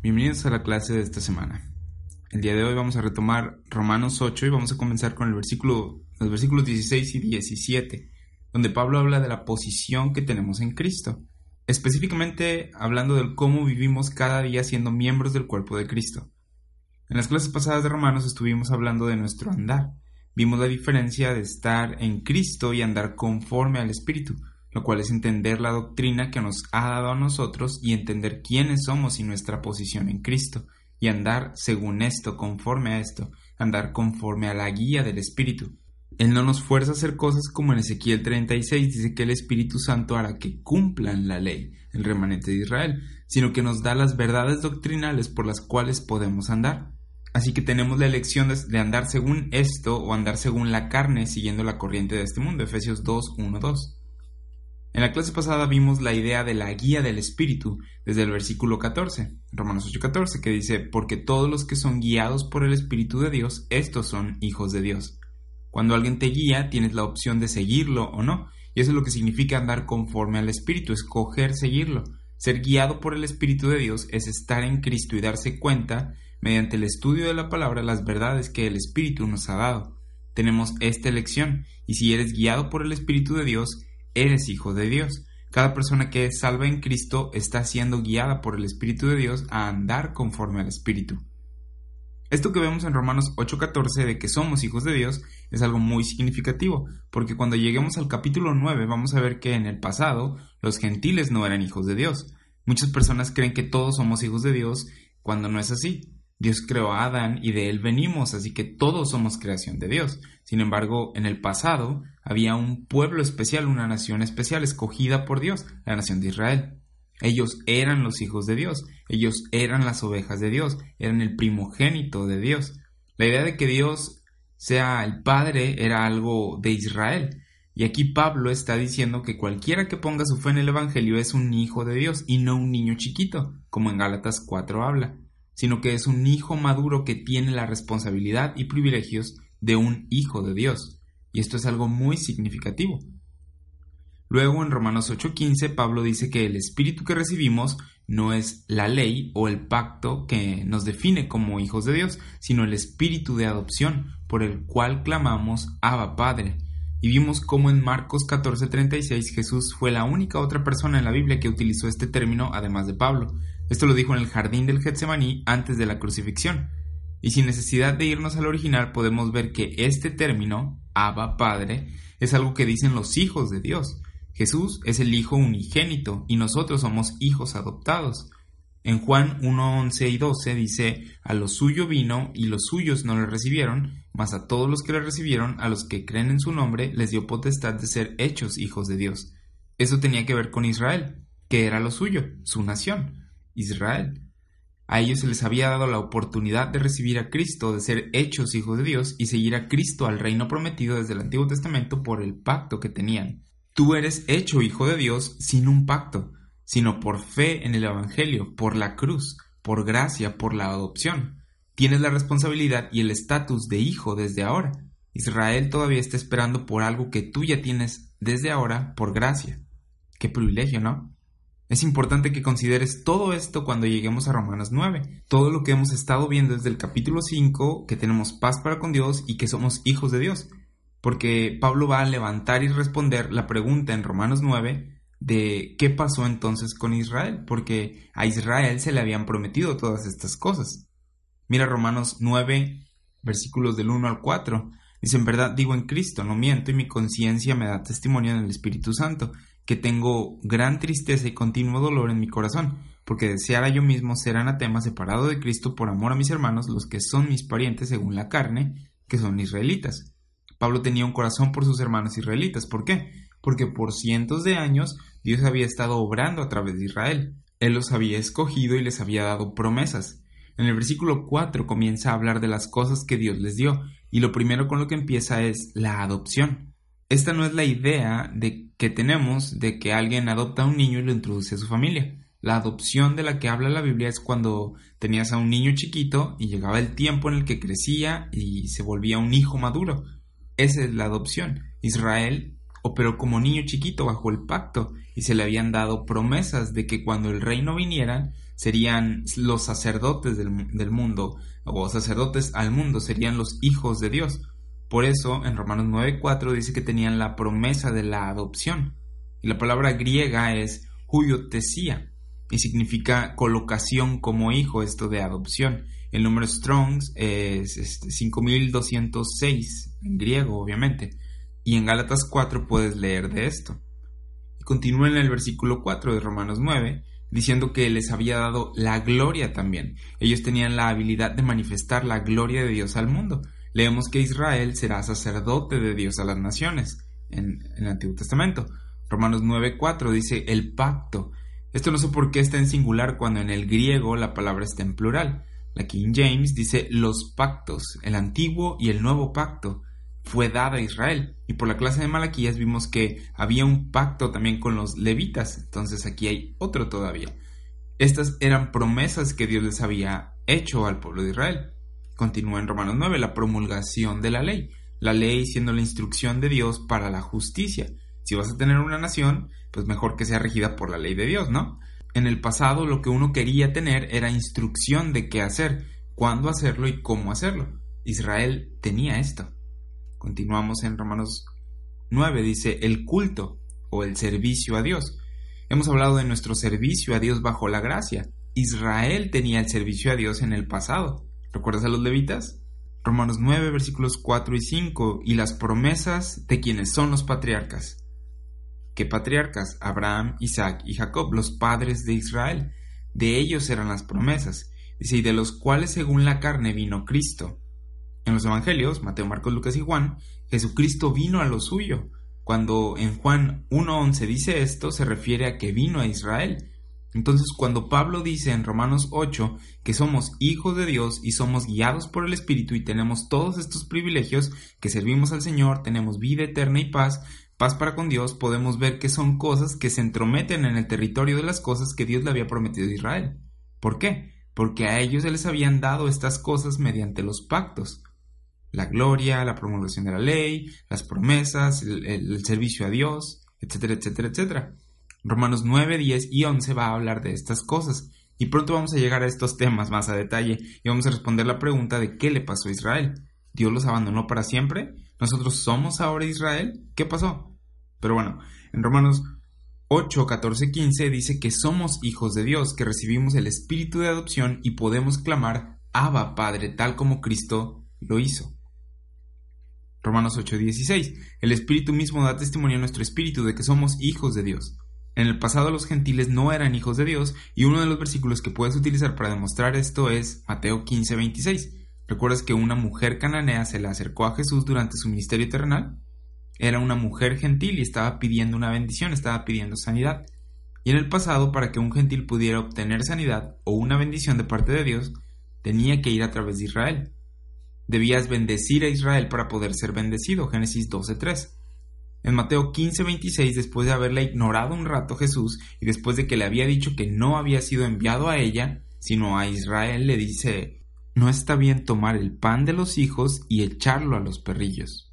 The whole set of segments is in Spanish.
Bienvenidos a la clase de esta semana. El día de hoy vamos a retomar Romanos 8 y vamos a comenzar con el versículo, los versículos 16 y 17, donde Pablo habla de la posición que tenemos en Cristo, específicamente hablando del cómo vivimos cada día siendo miembros del cuerpo de Cristo. En las clases pasadas de Romanos estuvimos hablando de nuestro andar. Vimos la diferencia de estar en Cristo y andar conforme al Espíritu, lo cual es entender la doctrina que nos ha dado a nosotros y entender quiénes somos y nuestra posición en Cristo, y andar según esto, conforme a esto, andar conforme a la guía del Espíritu. Él no nos fuerza a hacer cosas como en Ezequiel 36 dice que el Espíritu Santo hará que cumplan la ley, el remanente de Israel, sino que nos da las verdades doctrinales por las cuales podemos andar. Así que tenemos la elección de andar según esto o andar según la carne siguiendo la corriente de este mundo, Efesios 2, 1, 2. En la clase pasada vimos la idea de la guía del Espíritu desde el versículo 14, Romanos 8:14, que dice, porque todos los que son guiados por el Espíritu de Dios, estos son hijos de Dios. Cuando alguien te guía, tienes la opción de seguirlo o no, y eso es lo que significa andar conforme al Espíritu, escoger seguirlo. Ser guiado por el Espíritu de Dios es estar en Cristo y darse cuenta, mediante el estudio de la palabra, las verdades que el Espíritu nos ha dado. Tenemos esta elección, y si eres guiado por el Espíritu de Dios, eres hijo de Dios. Cada persona que es salva en Cristo está siendo guiada por el Espíritu de Dios a andar conforme al Espíritu. Esto que vemos en Romanos 8:14 de que somos hijos de Dios es algo muy significativo, porque cuando lleguemos al capítulo 9 vamos a ver que en el pasado los gentiles no eran hijos de Dios. Muchas personas creen que todos somos hijos de Dios cuando no es así. Dios creó a Adán y de él venimos, así que todos somos creación de Dios. Sin embargo, en el pasado había un pueblo especial, una nación especial escogida por Dios, la nación de Israel. Ellos eran los hijos de Dios, ellos eran las ovejas de Dios, eran el primogénito de Dios. La idea de que Dios sea el Padre era algo de Israel. Y aquí Pablo está diciendo que cualquiera que ponga su fe en el Evangelio es un hijo de Dios y no un niño chiquito, como en Gálatas 4 habla sino que es un hijo maduro que tiene la responsabilidad y privilegios de un hijo de Dios. Y esto es algo muy significativo. Luego en Romanos 8:15 Pablo dice que el espíritu que recibimos no es la ley o el pacto que nos define como hijos de Dios, sino el espíritu de adopción por el cual clamamos Abba Padre. Y vimos cómo en Marcos 14:36 Jesús fue la única otra persona en la Biblia que utilizó este término además de Pablo. Esto lo dijo en el jardín del Getsemaní antes de la crucifixión. Y sin necesidad de irnos al original podemos ver que este término, Abba Padre, es algo que dicen los hijos de Dios. Jesús es el Hijo unigénito y nosotros somos hijos adoptados. En Juan 1, 11 y 12 dice, a lo suyo vino y los suyos no le recibieron, mas a todos los que le recibieron, a los que creen en su nombre, les dio potestad de ser hechos hijos de Dios. Eso tenía que ver con Israel, que era lo suyo, su nación. Israel. A ellos se les había dado la oportunidad de recibir a Cristo, de ser hechos hijos de Dios y seguir a Cristo al reino prometido desde el Antiguo Testamento por el pacto que tenían. Tú eres hecho hijo de Dios sin un pacto, sino por fe en el Evangelio, por la cruz, por gracia, por la adopción. Tienes la responsabilidad y el estatus de hijo desde ahora. Israel todavía está esperando por algo que tú ya tienes desde ahora por gracia. Qué privilegio, ¿no? Es importante que consideres todo esto cuando lleguemos a Romanos 9, todo lo que hemos estado viendo desde el capítulo 5, que tenemos paz para con Dios y que somos hijos de Dios, porque Pablo va a levantar y responder la pregunta en Romanos 9 de qué pasó entonces con Israel, porque a Israel se le habían prometido todas estas cosas. Mira Romanos 9, versículos del 1 al 4. Dice, en verdad digo en Cristo, no miento y mi conciencia me da testimonio en el Espíritu Santo que tengo gran tristeza y continuo dolor en mi corazón, porque deseara yo mismo ser anatema separado de Cristo por amor a mis hermanos, los que son mis parientes según la carne, que son israelitas. Pablo tenía un corazón por sus hermanos israelitas. ¿Por qué? Porque por cientos de años Dios había estado obrando a través de Israel. Él los había escogido y les había dado promesas. En el versículo 4 comienza a hablar de las cosas que Dios les dio, y lo primero con lo que empieza es la adopción. Esta no es la idea de que tenemos de que alguien adopta a un niño y lo introduce a su familia. La adopción de la que habla la Biblia es cuando tenías a un niño chiquito y llegaba el tiempo en el que crecía y se volvía un hijo maduro. Esa es la adopción. Israel operó como niño chiquito bajo el pacto y se le habían dado promesas de que cuando el reino viniera serían los sacerdotes del, mundo, o sacerdotes al mundo, serían los hijos de Dios. Por eso, en Romanos 9:4 dice que tenían la promesa de la adopción. Y la palabra griega es huiotesía, y significa colocación como hijo, esto de adopción. El número Strongs es este, 5206 en griego, obviamente. Y en Gálatas 4 puedes leer de esto. Y continúa en el versículo 4 de Romanos 9, diciendo que les había dado la gloria también. Ellos tenían la habilidad de manifestar la gloria de Dios al mundo. Leemos que Israel será sacerdote de Dios a las naciones en, el Antiguo Testamento. Romanos 9:4 dice el pacto. Esto no sé por qué está en singular cuando en el griego la palabra está en plural. La King James dice los pactos, el antiguo y el nuevo pacto fue dada a Israel. Y por la clase de Malaquías vimos que había un pacto también con los levitas. Entonces aquí hay otro todavía. Estas eran promesas que Dios les había hecho al pueblo de Israel. Continúa en Romanos 9 la promulgación de la ley. La ley siendo la instrucción de Dios para la justicia. Si vas a tener una nación, pues mejor que sea regida por la ley de Dios, ¿no? En el pasado lo que uno quería tener era instrucción de qué hacer, cuándo hacerlo y cómo hacerlo. Israel tenía esto. Continuamos en Romanos 9, dice el culto o el servicio a Dios. Hemos hablado de nuestro servicio a Dios bajo la gracia. Israel tenía el servicio a Dios en el pasado. ¿Recuerdas a los levitas? Romanos 9, versículos 4 y 5, y las promesas de quienes son los patriarcas. ¿Qué patriarcas? Abraham, Isaac y Jacob, los padres de Israel. De ellos eran las promesas. Dice, y de los cuales según la carne vino Cristo. En los Evangelios, Mateo, Marcos, Lucas y Juan, Jesucristo vino a lo suyo. Cuando en Juan 1.11 dice esto, se refiere a que vino a Israel. Entonces, cuando Pablo dice en Romanos 8 que somos hijos de Dios y somos guiados por el Espíritu y tenemos todos estos privilegios, que servimos al Señor, tenemos vida eterna y paz, paz para con Dios, podemos ver que son cosas que se entrometen en el territorio de las cosas que Dios le había prometido a Israel. ¿Por qué? Porque a ellos se les habían dado estas cosas mediante los pactos. La gloria, la promulgación de la ley, las promesas, el, servicio a Dios, etcétera, etcétera, etcétera. Romanos 9, 10 y 11 va a hablar de estas cosas. Y pronto vamos a llegar a estos temas más a detalle y vamos a responder la pregunta de qué le pasó a Israel. ¿Dios los abandonó para siempre? ¿Nosotros somos ahora Israel? ¿Qué pasó? Pero bueno, en Romanos 8, 14, 15 dice que somos hijos de Dios, que recibimos el espíritu de adopción y podemos clamar Abba Padre, tal como Cristo lo hizo. Romanos 8, 16. El espíritu mismo da testimonio a nuestro espíritu de que somos hijos de Dios. En el pasado los gentiles no eran hijos de Dios y uno de los versículos que puedes utilizar para demostrar esto es Mateo 15, 26. ¿Recuerdas que una mujer cananea se le acercó a Jesús durante su ministerio terrenal? Era una mujer gentil y estaba pidiendo una bendición, estaba pidiendo sanidad. Y en el pasado, para que un gentil pudiera obtener sanidad o una bendición de parte de Dios, tenía que ir a través de Israel. Debías bendecir a Israel para poder ser bendecido. Génesis 12.3. En Mateo 15.26, después de haberla ignorado un rato Jesús y después de que le había dicho que no había sido enviado a ella, sino a Israel, le dice, no está bien tomar el pan de los hijos y echarlo a los perrillos.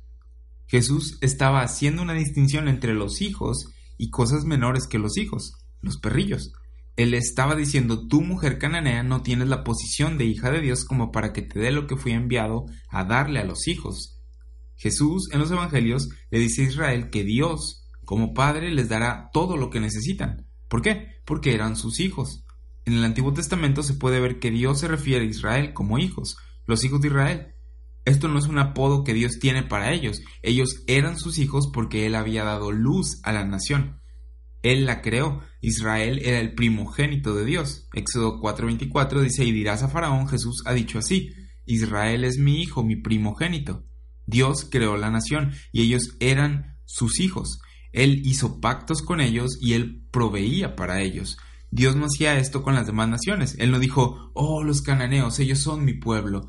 Jesús estaba haciendo una distinción entre los hijos y cosas menores que los hijos, los perrillos. Él estaba diciendo, tu mujer cananea no tienes la posición de hija de Dios como para que te dé lo que fui enviado a darle a los hijos. Jesús en los Evangelios le dice a Israel que Dios, como Padre, les dará todo lo que necesitan. ¿Por qué? Porque eran sus hijos. En el Antiguo Testamento se puede ver que Dios se refiere a Israel como hijos, los hijos de Israel. Esto no es un apodo que Dios tiene para ellos. Ellos eran sus hijos porque Él había dado luz a la nación. Él la creó. Israel era el primogénito de Dios. Éxodo 4:24 dice, y dirás a Faraón, Jesús ha dicho así, Israel es mi hijo, mi primogénito. Dios creó la nación y ellos eran sus hijos. Él hizo pactos con ellos y él proveía para ellos. Dios no hacía esto con las demás naciones. Él no dijo, oh, los cananeos, ellos son mi pueblo.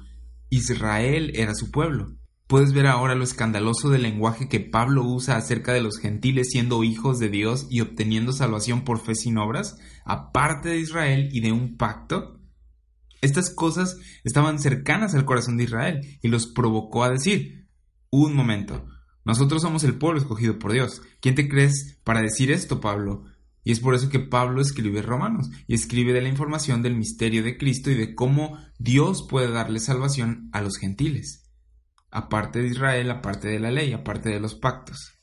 Israel era su pueblo. Puedes ver ahora lo escandaloso del lenguaje que Pablo usa acerca de los gentiles siendo hijos de Dios y obteniendo salvación por fe sin obras, aparte de Israel y de un pacto. Estas cosas estaban cercanas al corazón de Israel y los provocó a decir, un momento, nosotros somos el pueblo escogido por Dios. ¿Quién te crees para decir esto, Pablo? Y es por eso que Pablo escribe Romanos y escribe de la información del misterio de Cristo y de cómo Dios puede darle salvación a los gentiles, aparte de Israel, aparte de la ley, aparte de los pactos.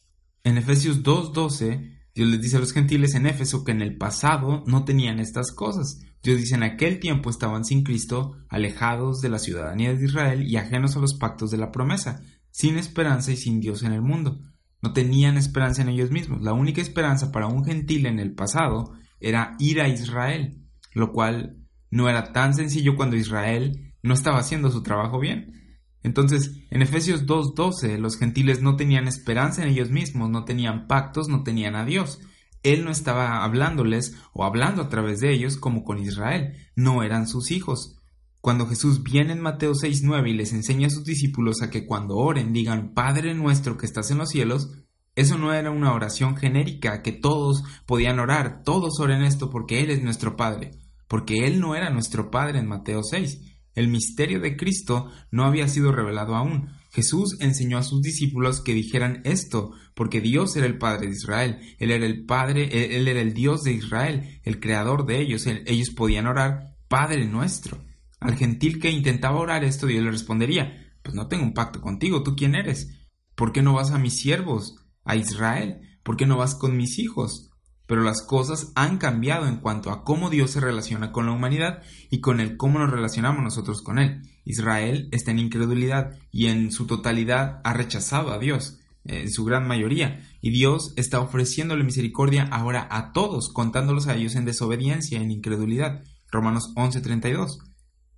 En Efesios 2.12, Dios les dice a los gentiles en Éfeso que en el pasado no tenían estas cosas. Dios dice en aquel tiempo estaban sin Cristo, alejados de la ciudadanía de Israel y ajenos a los pactos de la promesa, sin esperanza y sin Dios en el mundo. No tenían esperanza en ellos mismos. La única esperanza para un gentil en el pasado era ir a Israel, lo cual no era tan sencillo cuando Israel no estaba haciendo su trabajo bien. Entonces, en Efesios 2.12, los gentiles no tenían esperanza en ellos mismos, no tenían pactos, no tenían a Dios. Él no estaba hablándoles o hablando a través de ellos como con Israel, no eran sus hijos. Cuando Jesús viene en Mateo 6.9 y les enseña a sus discípulos a que cuando oren digan Padre nuestro que estás en los cielos, eso no era una oración genérica que todos podían orar, todos oren esto porque Él es nuestro Padre, porque Él no era nuestro Padre en Mateo 6. El misterio de Cristo no había sido revelado aún. Jesús enseñó a sus discípulos que dijeran esto, porque Dios era el Padre de Israel, Él era el Padre, Él era el Dios de Israel, el Creador de ellos, ellos podían orar Padre nuestro. Al gentil que intentaba orar esto, Dios le respondería, pues no tengo un pacto contigo, ¿tú quién eres? ¿Por qué no vas a mis siervos, a Israel? ¿Por qué no vas con mis hijos? Pero las cosas han cambiado en cuanto a cómo Dios se relaciona con la humanidad y con el cómo nos relacionamos nosotros con Él. Israel está en incredulidad y en su totalidad ha rechazado a Dios, en su gran mayoría, y Dios está ofreciéndole misericordia ahora a todos, contándolos a ellos en desobediencia, en incredulidad. Romanos 11:32.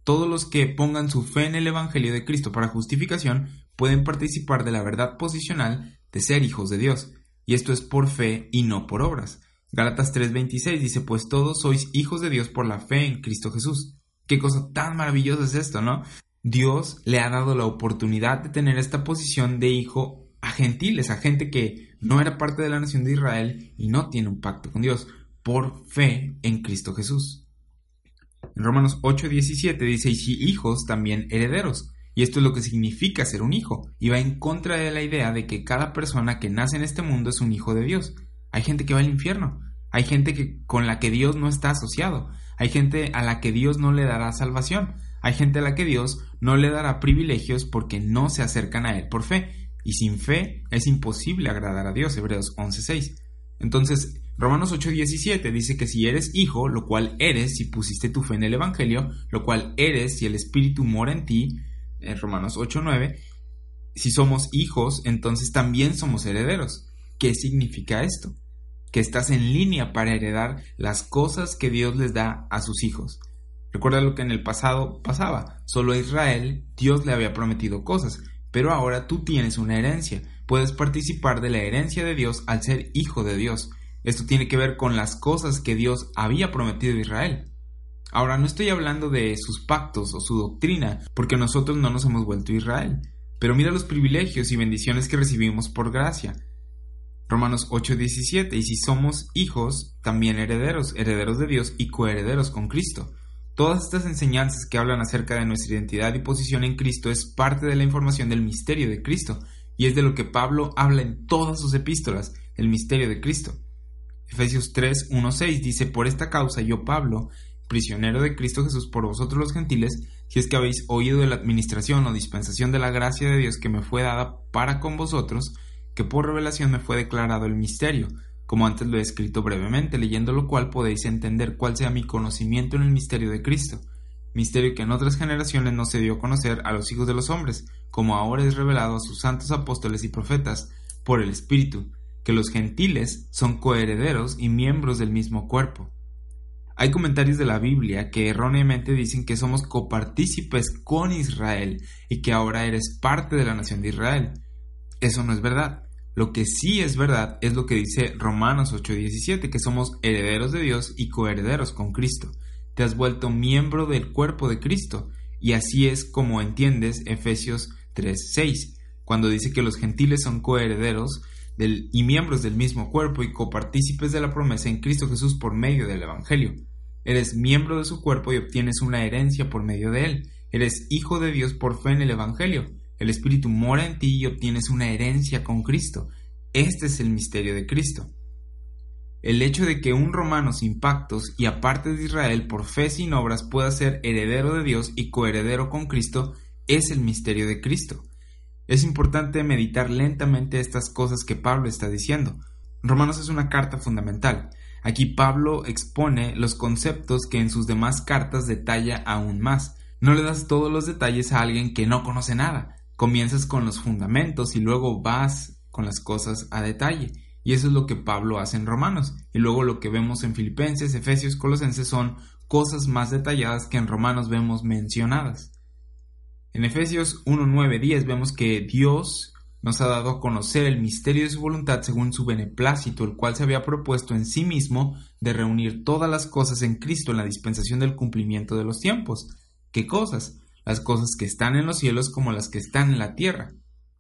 Todos los que pongan su fe en el Evangelio de Cristo para justificación pueden participar de la verdad posicional de ser hijos de Dios, y esto es por fe y no por obras. Gálatas 3:26 dice, pues todos sois hijos de Dios por la fe en Cristo Jesús. Qué cosa tan maravillosa es esto, ¿no? Dios le ha dado la oportunidad de tener esta posición de hijo a gentiles, a gente que no era parte de la nación de Israel y no tiene un pacto con Dios, por fe en Cristo Jesús. En Romanos 8:17 dice, y si hijos, también herederos. Y esto es lo que significa ser un hijo, y va en contra de la idea de que cada persona que nace en este mundo es un hijo de Dios. Hay gente que va al infierno, hay gente que, con la que Dios no está asociado, hay gente a la que Dios no le dará salvación, hay gente a la que Dios no le dará privilegios porque no se acercan a Él por fe, y sin fe es imposible agradar a Dios, Hebreos 11:6. Entonces, Romanos 8:17 dice que si eres hijo, lo cual eres si pusiste tu fe en el Evangelio, lo cual eres si el Espíritu mora en ti, en Romanos 8:9, si somos hijos, entonces también somos herederos. ¿Qué significa esto? Que estás en línea para heredar las cosas que Dios les da a sus hijos. Recuerda lo que en el pasado pasaba. Solo a Israel Dios le había prometido cosas, pero ahora tú tienes una herencia. Puedes participar de la herencia de Dios al ser hijo de Dios. Esto tiene que ver con las cosas que Dios había prometido a Israel. Ahora no estoy hablando de sus pactos o su doctrina, porque nosotros no nos hemos vuelto Israel, pero mira los privilegios y bendiciones que recibimos por gracia. Romanos 8:17, y si somos hijos, también herederos, herederos de Dios y coherederos con Cristo. Todas estas enseñanzas que hablan acerca de nuestra identidad y posición en Cristo es parte de la información del misterio de Cristo, y es de lo que Pablo habla en todas sus epístolas, el misterio de Cristo. Efesios 3, 1, 6 dice, por esta causa yo, Pablo, prisionero de Cristo Jesús por vosotros los gentiles, si es que habéis oído de la administración o dispensación de la gracia de Dios que me fue dada para con vosotros, que por revelación me fue declarado el misterio, como antes lo he escrito brevemente, leyendo lo cual podéis entender cuál sea mi conocimiento en el misterio de Cristo, misterio que en otras generaciones no se dio a conocer a los hijos de los hombres, como ahora es revelado a sus santos apóstoles y profetas, por el Espíritu, que los gentiles son coherederos y miembros del mismo cuerpo. Hay comentarios de la Biblia que erróneamente dicen que somos copartícipes con Israel y que ahora eres parte de la nación de Israel. Eso no es verdad. Lo que sí es verdad es lo que dice Romanos 8:17, que somos herederos de Dios y coherederos con Cristo. Te has vuelto miembro del cuerpo de Cristo, y así es como entiendes Efesios 3:6, cuando dice que los gentiles son coherederos y miembros del mismo cuerpo y copartícipes de la promesa en Cristo Jesús por medio del Evangelio. Eres miembro de su cuerpo y obtienes una herencia por medio de él. Eres hijo de Dios por fe en el Evangelio. El Espíritu mora en ti y obtienes una herencia con Cristo. Este es el misterio de Cristo. el hecho de que un romano sin pactos y aparte de Israel por fe sin obras pueda ser heredero de Dios y coheredero con Cristo es el misterio de Cristo. Es importante meditar lentamente estas cosas que Pablo está diciendo. Romanos es una carta fundamental. Aquí Pablo expone los conceptos que en sus demás cartas detalla aún más. No le das todos los detalles a alguien que no conoce nada. Comienzas con los fundamentos y luego vas con las cosas a detalle. Y eso es lo que Pablo hace en Romanos. Y luego lo que vemos en Filipenses, Efesios, Colosenses son cosas más detalladas que en Romanos vemos mencionadas. En Efesios 1, 9, 10 vemos que Dios nos ha dado a conocer el misterio de su voluntad según su beneplácito, el cual se había propuesto en sí mismo de reunir todas las cosas en Cristo en la dispensación del cumplimiento de los tiempos. ¿Qué cosas? Las cosas que están en los cielos como las que están en la tierra.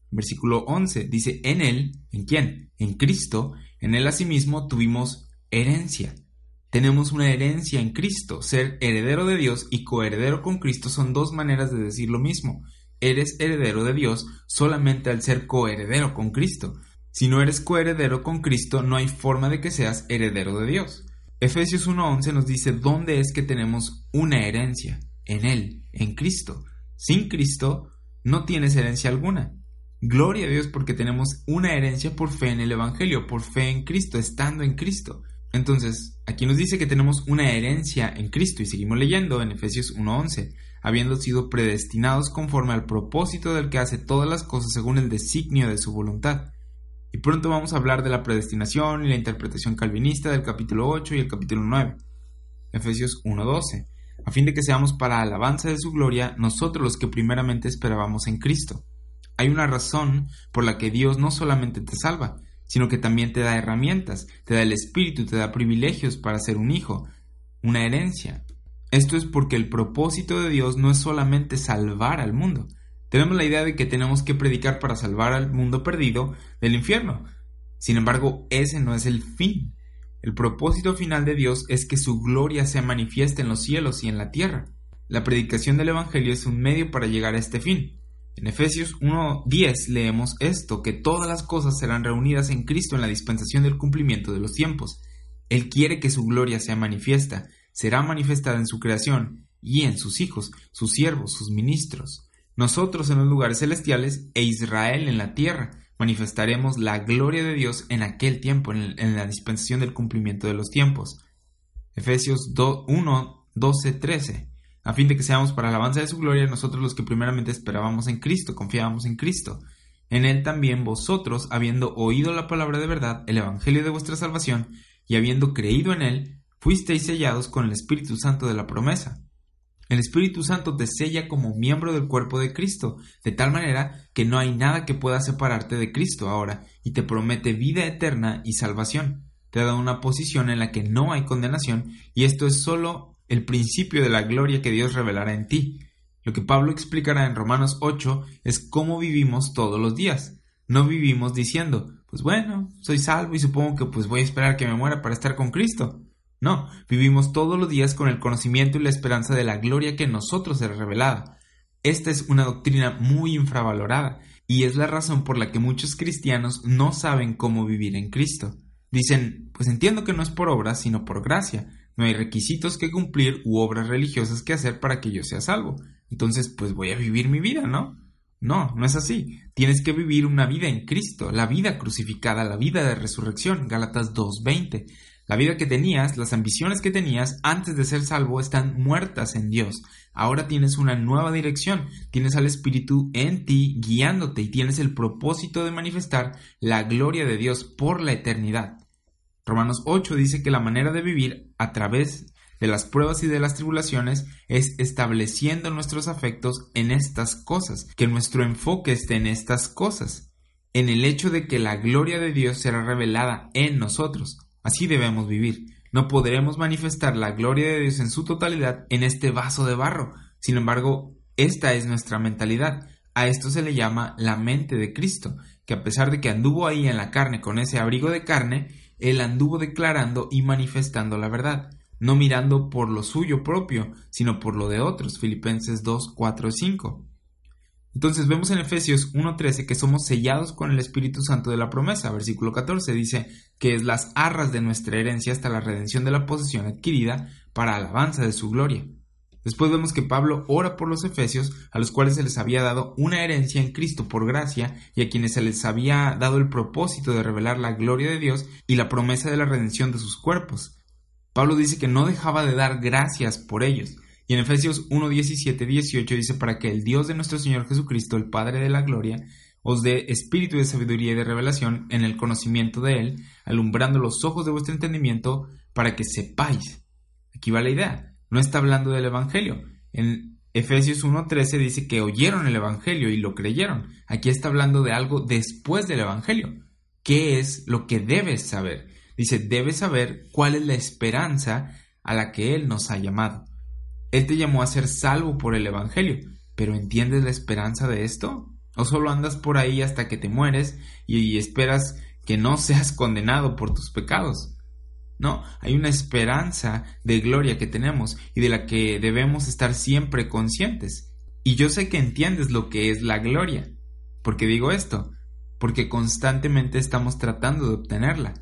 Versículo 11 dice, en Él, ¿en quién? En Cristo, en Él asimismo tuvimos herencia. Tenemos una herencia en Cristo. Ser heredero de Dios y coheredero con Cristo son dos maneras de decir lo mismo eres heredero de Dios solamente al ser coheredero con Cristo. Si no eres coheredero con Cristo, no hay forma de que seas heredero de Dios. Efesios 1.11 nos dice dónde es que tenemos una herencia, en Él, en Cristo. Sin Cristo no tienes herencia alguna. Gloria a Dios porque tenemos una herencia por fe en el Evangelio, por fe en Cristo, estando en Cristo. Entonces, aquí nos dice que tenemos una herencia en Cristo y seguimos leyendo en Efesios 1.11 habiendo sido predestinados conforme al propósito del que hace todas las cosas según el designio de su voluntad. Y pronto vamos a hablar de la predestinación y la interpretación calvinista del capítulo 8 y el capítulo 9. Efesios 1:12, a fin de que seamos para alabanza de su gloria nosotros los que primeramente esperábamos en Cristo. Hay una razón por la que Dios no solamente te salva, sino que también te da herramientas, te da el Espíritu, te da privilegios para ser un hijo, una herencia, esto es porque el propósito de Dios no es solamente salvar al mundo. Tenemos la idea de que tenemos que predicar para salvar al mundo perdido del infierno. Sin embargo, ese no es el fin. El propósito final de Dios es que su gloria se manifieste en los cielos y en la tierra. La predicación del Evangelio es un medio para llegar a este fin. En Efesios 1.10 leemos esto, que todas las cosas serán reunidas en Cristo en la dispensación del cumplimiento de los tiempos. Él quiere que su gloria sea manifiesta, será manifestada en su creación y en sus hijos, sus siervos, sus ministros. Nosotros en los lugares celestiales e Israel en la tierra manifestaremos la gloria de Dios en aquel tiempo, en, la dispensación del cumplimiento de los tiempos. Efesios 1, 12, 13. A fin de que seamos para alabanza de su gloria nosotros los que primeramente esperábamos en Cristo, confiábamos en Cristo. En él también vosotros, habiendo oído la palabra de verdad, el evangelio de vuestra salvación, y habiendo creído en él, fuisteis sellados con el Espíritu Santo de la promesa. El Espíritu Santo te sella como miembro del cuerpo de Cristo, de tal manera que no hay nada que pueda separarte de Cristo ahora, y te promete vida eterna y salvación. Te da una posición en la que no hay condenación, y esto es solo el principio de la gloria que Dios revelará en ti. Lo que Pablo explicará en Romanos 8 es cómo vivimos todos los días. No vivimos diciendo, pues bueno, soy salvo y supongo que pues voy a esperar que me muera para estar con Cristo. No, vivimos todos los días con el conocimiento y la esperanza de la gloria que en nosotros será revelada. Esta es una doctrina muy infravalorada y es la razón por la que muchos cristianos no saben cómo vivir en Cristo. Dicen, pues entiendo que no es por obras, sino por gracia. No hay requisitos que cumplir u obras religiosas que hacer para que yo sea salvo. Entonces, pues voy a vivir mi vida, ¿no? No, no es así. Tienes que vivir una vida en Cristo, la vida crucificada, la vida de resurrección. Gálatas 2.20. La vida que tenías, las ambiciones que tenías antes de ser salvo están muertas en Dios. Ahora tienes una nueva dirección, tienes al Espíritu en ti guiándote y tienes el propósito de manifestar la gloria de Dios por la eternidad. Romanos 8 dice que la manera de vivir a través de las pruebas y de las tribulaciones es estableciendo nuestros afectos en estas cosas, que nuestro enfoque esté en estas cosas, en el hecho de que la gloria de Dios será revelada en nosotros. Así debemos vivir. No podremos manifestar la gloria de Dios en su totalidad en este vaso de barro. Sin embargo, esta es nuestra mentalidad. A esto se le llama la mente de Cristo, que a pesar de que anduvo ahí en la carne con ese abrigo de carne, él anduvo declarando y manifestando la verdad, no mirando por lo suyo propio, sino por lo de otros. Filipenses 2, 4 y 5. Entonces vemos en Efesios 1.13 que somos sellados con el Espíritu Santo de la promesa. Versículo 14 dice que es las arras de nuestra herencia hasta la redención de la posesión adquirida para alabanza de su gloria. Después vemos que Pablo ora por los efesios, a los cuales se les había dado una herencia en Cristo por gracia, y a quienes se les había dado el propósito de revelar la gloria de Dios y la promesa de la redención de sus cuerpos. Pablo dice que no dejaba de dar gracias por ellos, y en Efesios 1, 17, 18 dice para que el Dios de nuestro Señor Jesucristo, el Padre de la Gloria, os dé espíritu de sabiduría y de revelación en el conocimiento de Él, alumbrando los ojos de vuestro entendimiento, para que sepáis. Aquí va la idea. No está hablando del Evangelio. En Efesios 1.13 dice que oyeron el Evangelio y lo creyeron. Aquí está hablando de algo después del Evangelio. ¿Qué es lo que debes saber? Dice, debes saber cuál es la esperanza a la que Él nos ha llamado. Él te llamó a ser salvo por el Evangelio, pero ¿entiendes la esperanza de esto? ¿O solo andas por ahí hasta que te mueres y esperas que no seas condenado por tus pecados? No, hay una esperanza de gloria que tenemos y de la que debemos estar siempre conscientes. Y yo sé que entiendes lo que es la gloria. ¿Por qué digo esto? Porque constantemente estamos tratando de obtenerla.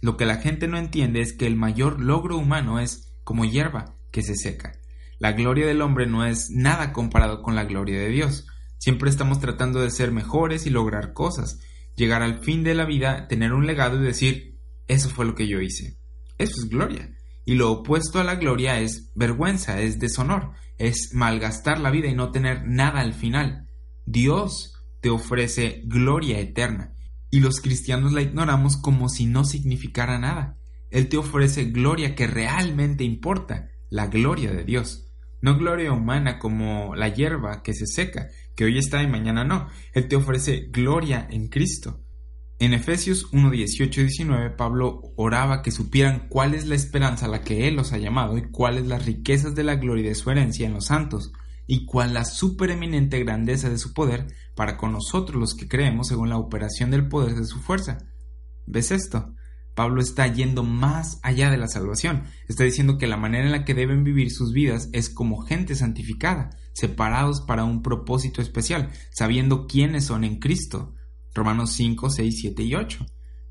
Lo que la gente no entiende es que el mayor logro humano es como hierba que se seca. La gloria del hombre no es nada comparado con la gloria de Dios. Siempre estamos tratando de ser mejores y lograr cosas, llegar al fin de la vida, tener un legado y decir, eso fue lo que yo hice. Eso es gloria. Y lo opuesto a la gloria es vergüenza, es deshonor, es malgastar la vida y no tener nada al final. Dios te ofrece gloria eterna y los cristianos la ignoramos como si no significara nada. Él te ofrece gloria que realmente importa, la gloria de Dios no gloria humana como la hierba que se seca, que hoy está y mañana no. Él te ofrece gloria en Cristo. En Efesios 1, 18 y 19, Pablo oraba que supieran cuál es la esperanza a la que Él los ha llamado y cuáles las riquezas de la gloria de su herencia en los santos, y cuál la supereminente grandeza de su poder para con nosotros los que creemos según la operación del poder de su fuerza. ¿Ves esto? Pablo está yendo más allá de la salvación. Está diciendo que la manera en la que deben vivir sus vidas es como gente santificada, separados para un propósito especial, sabiendo quiénes son en Cristo. Romanos 5, 6, 7 y 8.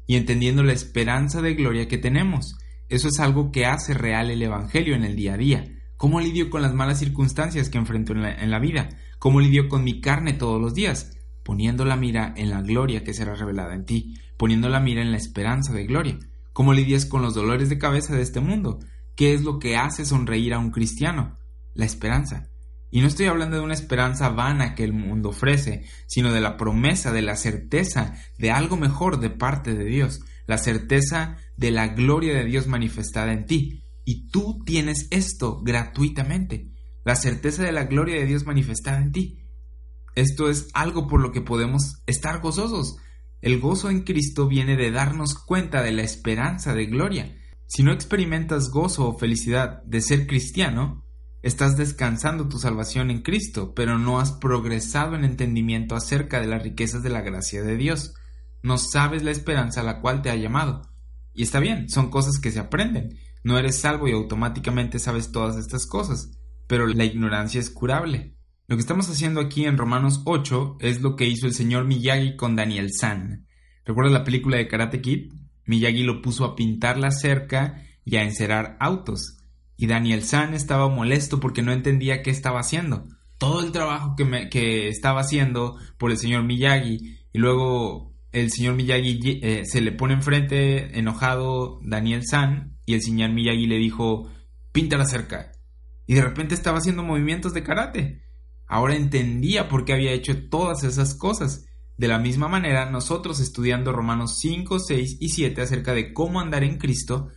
Y entendiendo la esperanza de gloria que tenemos. Eso es algo que hace real el Evangelio en el día a día. ¿Cómo lidio con las malas circunstancias que enfrento en la, vida? ¿Cómo lidio con mi carne todos los días? poniendo la mira en la gloria que será revelada en ti, poniendo la mira en la esperanza de gloria. ¿Cómo lidias con los dolores de cabeza de este mundo? ¿Qué es lo que hace sonreír a un cristiano? La esperanza. Y no estoy hablando de una esperanza vana que el mundo ofrece, sino de la promesa, de la certeza de algo mejor de parte de Dios, la certeza de la gloria de Dios manifestada en ti. Y tú tienes esto gratuitamente, la certeza de la gloria de Dios manifestada en ti. Esto es algo por lo que podemos estar gozosos. El gozo en Cristo viene de darnos cuenta de la esperanza de gloria. Si no experimentas gozo o felicidad de ser cristiano, estás descansando tu salvación en Cristo, pero no has progresado en entendimiento acerca de las riquezas de la gracia de Dios. No sabes la esperanza a la cual te ha llamado. Y está bien, son cosas que se aprenden. No eres salvo y automáticamente sabes todas estas cosas, pero la ignorancia es curable. Lo que estamos haciendo aquí en Romanos 8 es lo que hizo el señor Miyagi con Daniel San. ¿Recuerdas la película de Karate Kid? Miyagi lo puso a pintar la cerca y a encerar autos. Y Daniel San estaba molesto porque no entendía qué estaba haciendo. Todo el trabajo que, que estaba haciendo por el señor Miyagi. Y luego el señor Miyagi eh, se le pone enfrente enojado Daniel San y el señor Miyagi le dijo, pinta la cerca. Y de repente estaba haciendo movimientos de karate. Ahora entendía por qué había hecho todas esas cosas. De la misma manera, nosotros estudiando Romanos 5, 6 y 7 acerca de cómo andar en Cristo,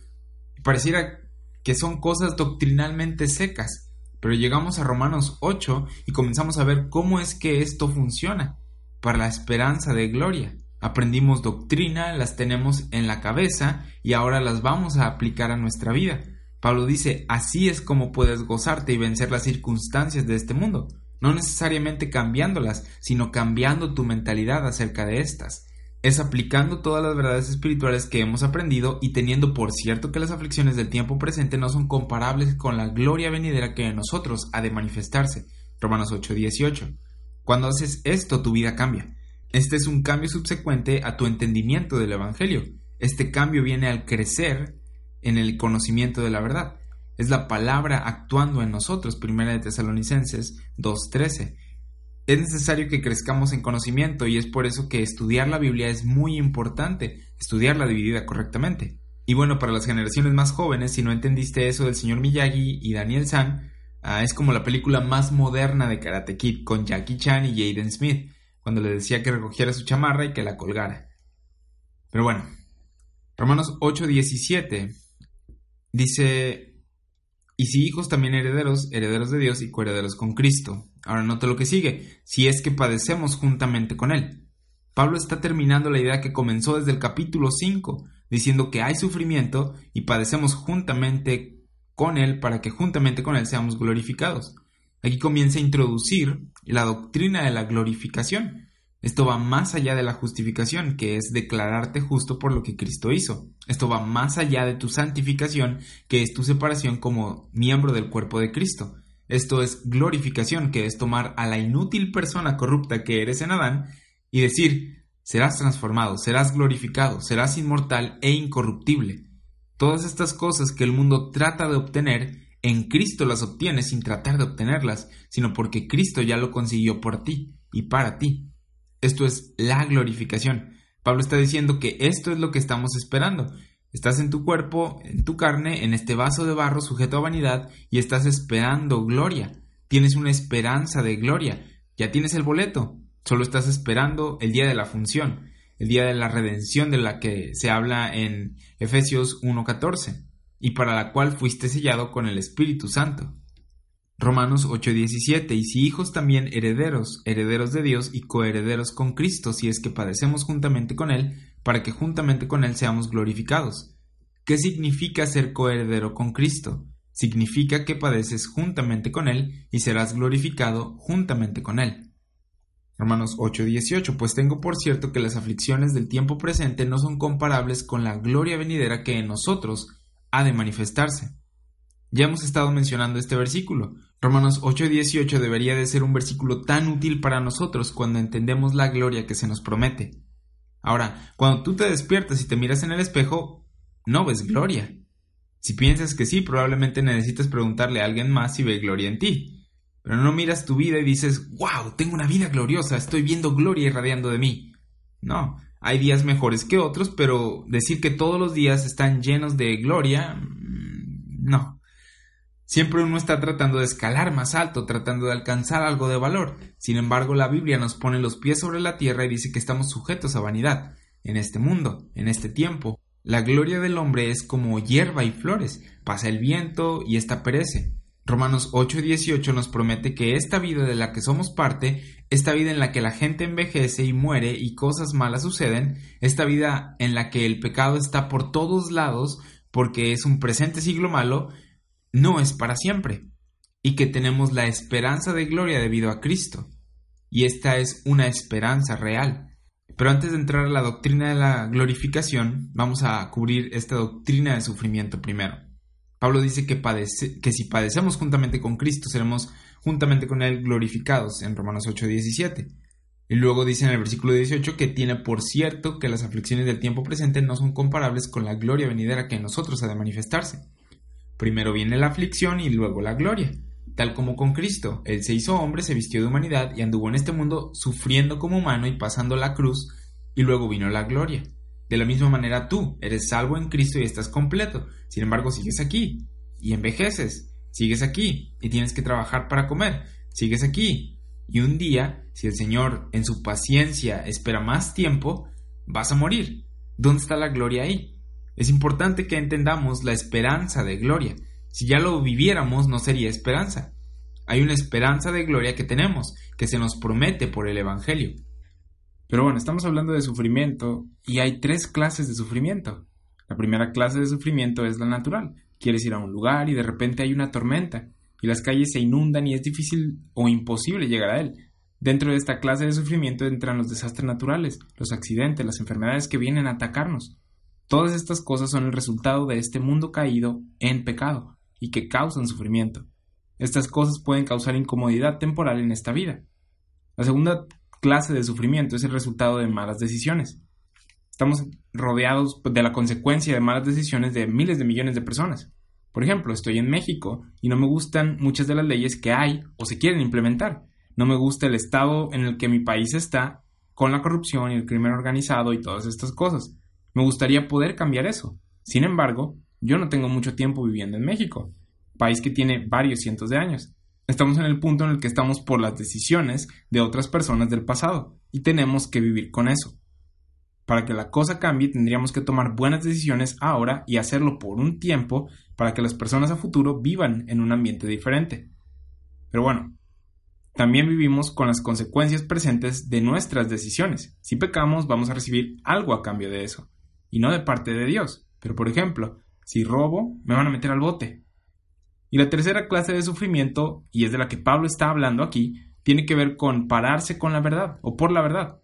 pareciera que son cosas doctrinalmente secas, pero llegamos a Romanos 8 y comenzamos a ver cómo es que esto funciona para la esperanza de gloria. Aprendimos doctrina, las tenemos en la cabeza y ahora las vamos a aplicar a nuestra vida. Pablo dice, así es como puedes gozarte y vencer las circunstancias de este mundo no necesariamente cambiándolas, sino cambiando tu mentalidad acerca de estas. Es aplicando todas las verdades espirituales que hemos aprendido y teniendo por cierto que las aflicciones del tiempo presente no son comparables con la gloria venidera que en nosotros ha de manifestarse. Romanos 8:18. Cuando haces esto, tu vida cambia. Este es un cambio subsecuente a tu entendimiento del Evangelio. Este cambio viene al crecer en el conocimiento de la verdad. Es la palabra actuando en nosotros, Primera de Tesalonicenses 2.13. Es necesario que crezcamos en conocimiento y es por eso que estudiar la Biblia es muy importante, estudiarla dividida correctamente. Y bueno, para las generaciones más jóvenes, si no entendiste eso del señor Miyagi y Daniel San, ah, es como la película más moderna de Karate Kid con Jackie Chan y Jaden Smith, cuando le decía que recogiera su chamarra y que la colgara. Pero bueno, Romanos 8:17 dice, y si hijos también herederos, herederos de Dios y coherederos con Cristo. Ahora nota lo que sigue, si es que padecemos juntamente con Él. Pablo está terminando la idea que comenzó desde el capítulo 5, diciendo que hay sufrimiento y padecemos juntamente con Él para que juntamente con Él seamos glorificados. Aquí comienza a introducir la doctrina de la glorificación. Esto va más allá de la justificación, que es declararte justo por lo que Cristo hizo. Esto va más allá de tu santificación, que es tu separación como miembro del cuerpo de Cristo. Esto es glorificación, que es tomar a la inútil persona corrupta que eres en Adán y decir, serás transformado, serás glorificado, serás inmortal e incorruptible. Todas estas cosas que el mundo trata de obtener, en Cristo las obtienes sin tratar de obtenerlas, sino porque Cristo ya lo consiguió por ti y para ti. Esto es la glorificación. Pablo está diciendo que esto es lo que estamos esperando. Estás en tu cuerpo, en tu carne, en este vaso de barro sujeto a vanidad y estás esperando gloria. Tienes una esperanza de gloria. Ya tienes el boleto. Solo estás esperando el día de la función, el día de la redención de la que se habla en Efesios 1.14 y para la cual fuiste sellado con el Espíritu Santo. Romanos 8:17, y si hijos también herederos, herederos de Dios y coherederos con Cristo, si es que padecemos juntamente con Él, para que juntamente con Él seamos glorificados. ¿Qué significa ser coheredero con Cristo? Significa que padeces juntamente con Él y serás glorificado juntamente con Él. Romanos 8:18, pues tengo por cierto que las aflicciones del tiempo presente no son comparables con la gloria venidera que en nosotros ha de manifestarse. Ya hemos estado mencionando este versículo. Romanos 8:18 debería de ser un versículo tan útil para nosotros cuando entendemos la gloria que se nos promete. Ahora, cuando tú te despiertas y te miras en el espejo, no ves gloria. Si piensas que sí, probablemente necesitas preguntarle a alguien más si ve gloria en ti. Pero no miras tu vida y dices, wow, tengo una vida gloriosa, estoy viendo gloria irradiando de mí. No, hay días mejores que otros, pero decir que todos los días están llenos de gloria, mm, no. Siempre uno está tratando de escalar más alto, tratando de alcanzar algo de valor. Sin embargo, la Biblia nos pone los pies sobre la tierra y dice que estamos sujetos a vanidad, en este mundo, en este tiempo. La gloria del hombre es como hierba y flores, pasa el viento y ésta perece. Romanos 8:18 nos promete que esta vida de la que somos parte, esta vida en la que la gente envejece y muere y cosas malas suceden, esta vida en la que el pecado está por todos lados porque es un presente siglo malo, no es para siempre, y que tenemos la esperanza de gloria debido a Cristo. Y esta es una esperanza real. Pero antes de entrar a la doctrina de la glorificación, vamos a cubrir esta doctrina de sufrimiento primero. Pablo dice que, si padecemos juntamente con Cristo, seremos juntamente con Él glorificados en Romanos 8:17. Y luego dice en el versículo 18 que tiene por cierto que las aflicciones del tiempo presente no son comparables con la gloria venidera que en nosotros ha de manifestarse. Primero viene la aflicción y luego la gloria. Tal como con Cristo, Él se hizo hombre, se vistió de humanidad y anduvo en este mundo sufriendo como humano y pasando la cruz, y luego vino la gloria. De la misma manera tú, eres salvo en Cristo y estás completo, sin embargo sigues aquí, y envejeces, sigues aquí, y tienes que trabajar para comer, sigues aquí, y un día, si el Señor en su paciencia espera más tiempo, vas a morir. ¿Dónde está la gloria ahí? Es importante que entendamos la esperanza de gloria. Si ya lo viviéramos, no sería esperanza. Hay una esperanza de gloria que tenemos, que se nos promete por el Evangelio. Pero bueno, estamos hablando de sufrimiento y hay tres clases de sufrimiento. La primera clase de sufrimiento es la natural. Quieres ir a un lugar y de repente hay una tormenta y las calles se inundan y es difícil o imposible llegar a él. Dentro de esta clase de sufrimiento entran los desastres naturales, los accidentes, las enfermedades que vienen a atacarnos. Todas estas cosas son el resultado de este mundo caído en pecado y que causan sufrimiento. Estas cosas pueden causar incomodidad temporal en esta vida. La segunda clase de sufrimiento es el resultado de malas decisiones. Estamos rodeados de la consecuencia de malas decisiones de miles de millones de personas. Por ejemplo, estoy en México y no me gustan muchas de las leyes que hay o se quieren implementar. No me gusta el estado en el que mi país está con la corrupción y el crimen organizado y todas estas cosas. Me gustaría poder cambiar eso. Sin embargo, yo no tengo mucho tiempo viviendo en México, país que tiene varios cientos de años. Estamos en el punto en el que estamos por las decisiones de otras personas del pasado y tenemos que vivir con eso. Para que la cosa cambie tendríamos que tomar buenas decisiones ahora y hacerlo por un tiempo para que las personas a futuro vivan en un ambiente diferente. Pero bueno, también vivimos con las consecuencias presentes de nuestras decisiones. Si pecamos vamos a recibir algo a cambio de eso, y no de parte de Dios. Pero por ejemplo, si robo, me van a meter al bote. Y la tercera clase de sufrimiento, y es de la que Pablo está hablando aquí, tiene que ver con pararse con la verdad o por la verdad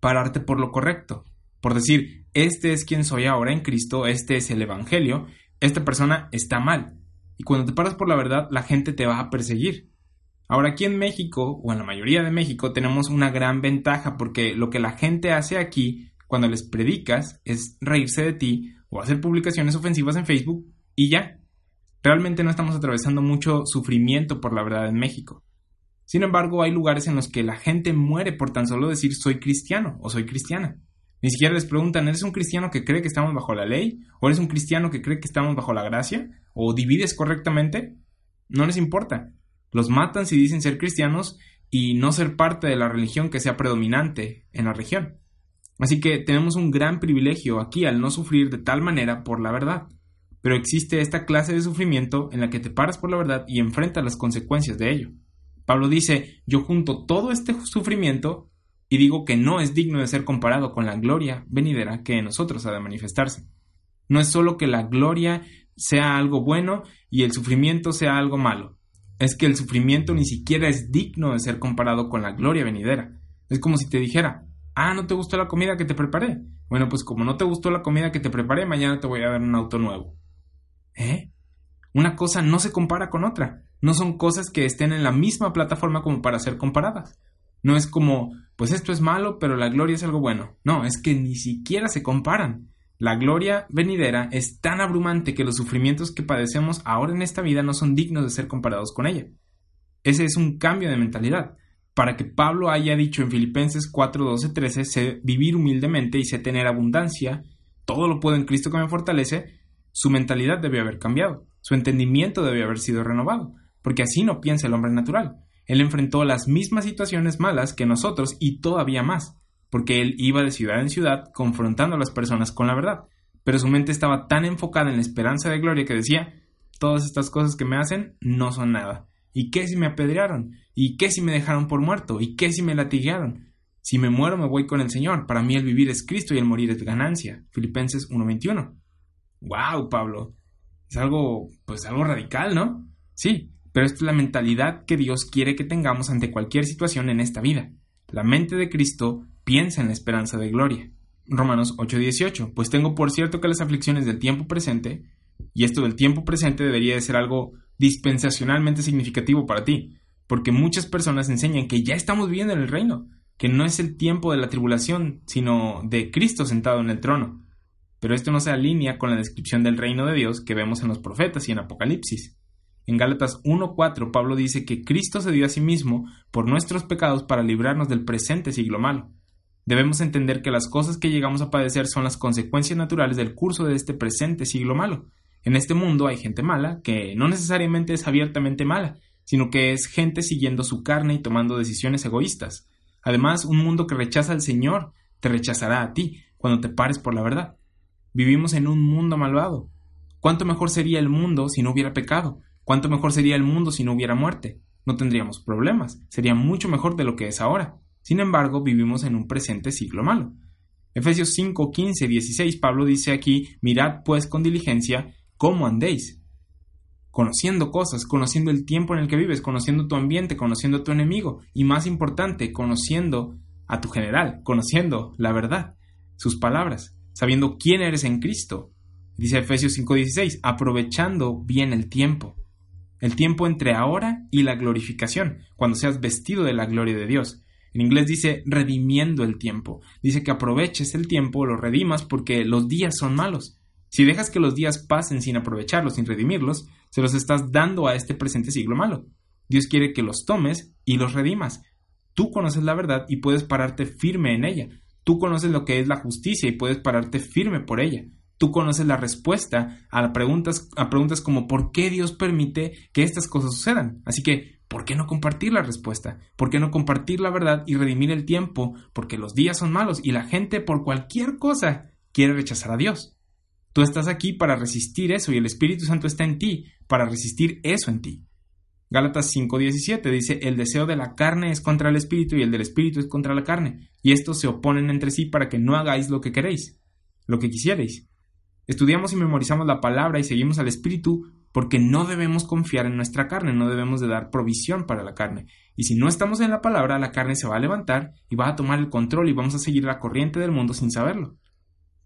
pararte por lo correcto, por decir, este es quien soy ahora en Cristo, este es el Evangelio, esta persona está mal. Y cuando te paras por la verdad, la gente te va a perseguir. Ahora aquí en México, o en la mayoría de México, tenemos una gran ventaja porque lo que la gente hace aquí, cuando les predicas, es reírse de ti o hacer publicaciones ofensivas en Facebook y ya. Realmente no estamos atravesando mucho sufrimiento por la verdad en México. Sin embargo, hay lugares en los que la gente muere por tan solo decir soy cristiano o soy cristiana. Ni siquiera les preguntan, ¿eres un cristiano que cree que estamos bajo la ley? ¿O eres un cristiano que cree que estamos bajo la gracia? ¿O divides correctamente? No les importa. Los matan si dicen ser cristianos y no ser parte de la religión que sea predominante en la región. Así que tenemos un gran privilegio aquí al no sufrir de tal manera por la verdad. Pero existe esta clase de sufrimiento en la que te paras por la verdad y enfrentas las consecuencias de ello. Pablo dice, yo junto todo este sufrimiento y digo que no es digno de ser comparado con la gloria venidera que en nosotros ha de manifestarse. No es solo que la gloria sea algo bueno y el sufrimiento sea algo malo, es que el sufrimiento ni siquiera es digno de ser comparado con la gloria venidera. Es como si te dijera, ah, ¿no te gustó la comida que te preparé? Bueno, pues como no te gustó la comida que te preparé, mañana te voy a dar un auto nuevo. ¿Eh? Una cosa no se compara con otra. No son cosas que estén en la misma plataforma como para ser comparadas. No es como, pues esto es malo, pero la gloria es algo bueno. No, es que ni siquiera se comparan. La gloria venidera es tan abrumante que los sufrimientos que padecemos ahora en esta vida no son dignos de ser comparados con ella. Ese es un cambio de mentalidad. Para que Pablo haya dicho en Filipenses 4, 12, 13, sé vivir humildemente y sé tener abundancia, todo lo puedo en Cristo que me fortalece, su mentalidad debe haber cambiado, su entendimiento debe haber sido renovado porque así no piensa el hombre natural. Él enfrentó las mismas situaciones malas que nosotros y todavía más, porque él iba de ciudad en ciudad confrontando a las personas con la verdad, pero su mente estaba tan enfocada en la esperanza de gloria que decía, todas estas cosas que me hacen no son nada. ¿Y qué si me apedrearon? ¿Y qué si me dejaron por muerto? ¿Y qué si me latiguearon? Si me muero me voy con el Señor. Para mí el vivir es Cristo y el morir es ganancia. Filipenses 1:21. Wow, Pablo. Es algo, pues algo radical, ¿no? Sí, pero esta es la mentalidad que Dios quiere que tengamos ante cualquier situación en esta vida. La mente de Cristo piensa en la esperanza de gloria. Romanos 8:18, pues tengo por cierto que las aflicciones del tiempo presente, y esto del tiempo presente debería de ser algo dispensacionalmente significativo para ti, porque muchas personas enseñan que ya estamos viviendo en el reino, que no es el tiempo de la tribulación, sino de Cristo sentado en el trono. Pero esto no se alinea con la descripción del reino de Dios que vemos en los profetas y en Apocalipsis. En Gálatas 1.4 Pablo dice que Cristo se dio a sí mismo por nuestros pecados para librarnos del presente siglo malo. Debemos entender que las cosas que llegamos a padecer son las consecuencias naturales del curso de este presente siglo malo. En este mundo hay gente mala, que no necesariamente es abiertamente mala, sino que es gente siguiendo su carne y tomando decisiones egoístas. Además, un mundo que rechaza al Señor te rechazará a ti cuando te pares por la verdad. Vivimos en un mundo malvado. ¿Cuánto mejor sería el mundo si no hubiera pecado? ¿Cuánto mejor sería el mundo si no hubiera muerte? No tendríamos problemas, sería mucho mejor de lo que es ahora. Sin embargo, vivimos en un presente siglo malo. Efesios 5, 15, 16, Pablo dice aquí, mirad pues con diligencia cómo andéis. Conociendo cosas, conociendo el tiempo en el que vives, conociendo tu ambiente, conociendo a tu enemigo y más importante, conociendo a tu general, conociendo la verdad, sus palabras, sabiendo quién eres en Cristo. Dice Efesios 5:16, aprovechando bien el tiempo. el tiempo entre ahora y la glorificación, cuando seas vestido de la gloria de Dios. En inglés dice redimiendo el tiempo. Dice que aproveches el tiempo, lo redimas porque los días son malos. Si dejas que los días pasen sin aprovecharlos, sin redimirlos, se los estás dando a este presente siglo malo. Dios quiere que los tomes y los redimas. Tú conoces la verdad y puedes pararte firme en ella. Tú conoces lo que es la justicia y puedes pararte firme por ella. Tú conoces la respuesta a preguntas, a preguntas como ¿por qué Dios permite que estas cosas sucedan? Así que, ¿por qué no compartir la respuesta? ¿Por qué no compartir la verdad y redimir el tiempo? Porque los días son malos y la gente por cualquier cosa quiere rechazar a Dios. Tú estás aquí para resistir eso y el Espíritu Santo está en ti para resistir eso en ti. Gálatas 5:17 dice, el deseo de la carne es contra el espíritu y el del espíritu es contra la carne, y estos se oponen entre sí para que no hagáis lo que queréis, lo que quisierais. Estudiamos y memorizamos la palabra y seguimos al espíritu porque no debemos confiar en nuestra carne, no debemos de dar provisión para la carne. Y si no estamos en la palabra, la carne se va a levantar y va a tomar el control y vamos a seguir la corriente del mundo sin saberlo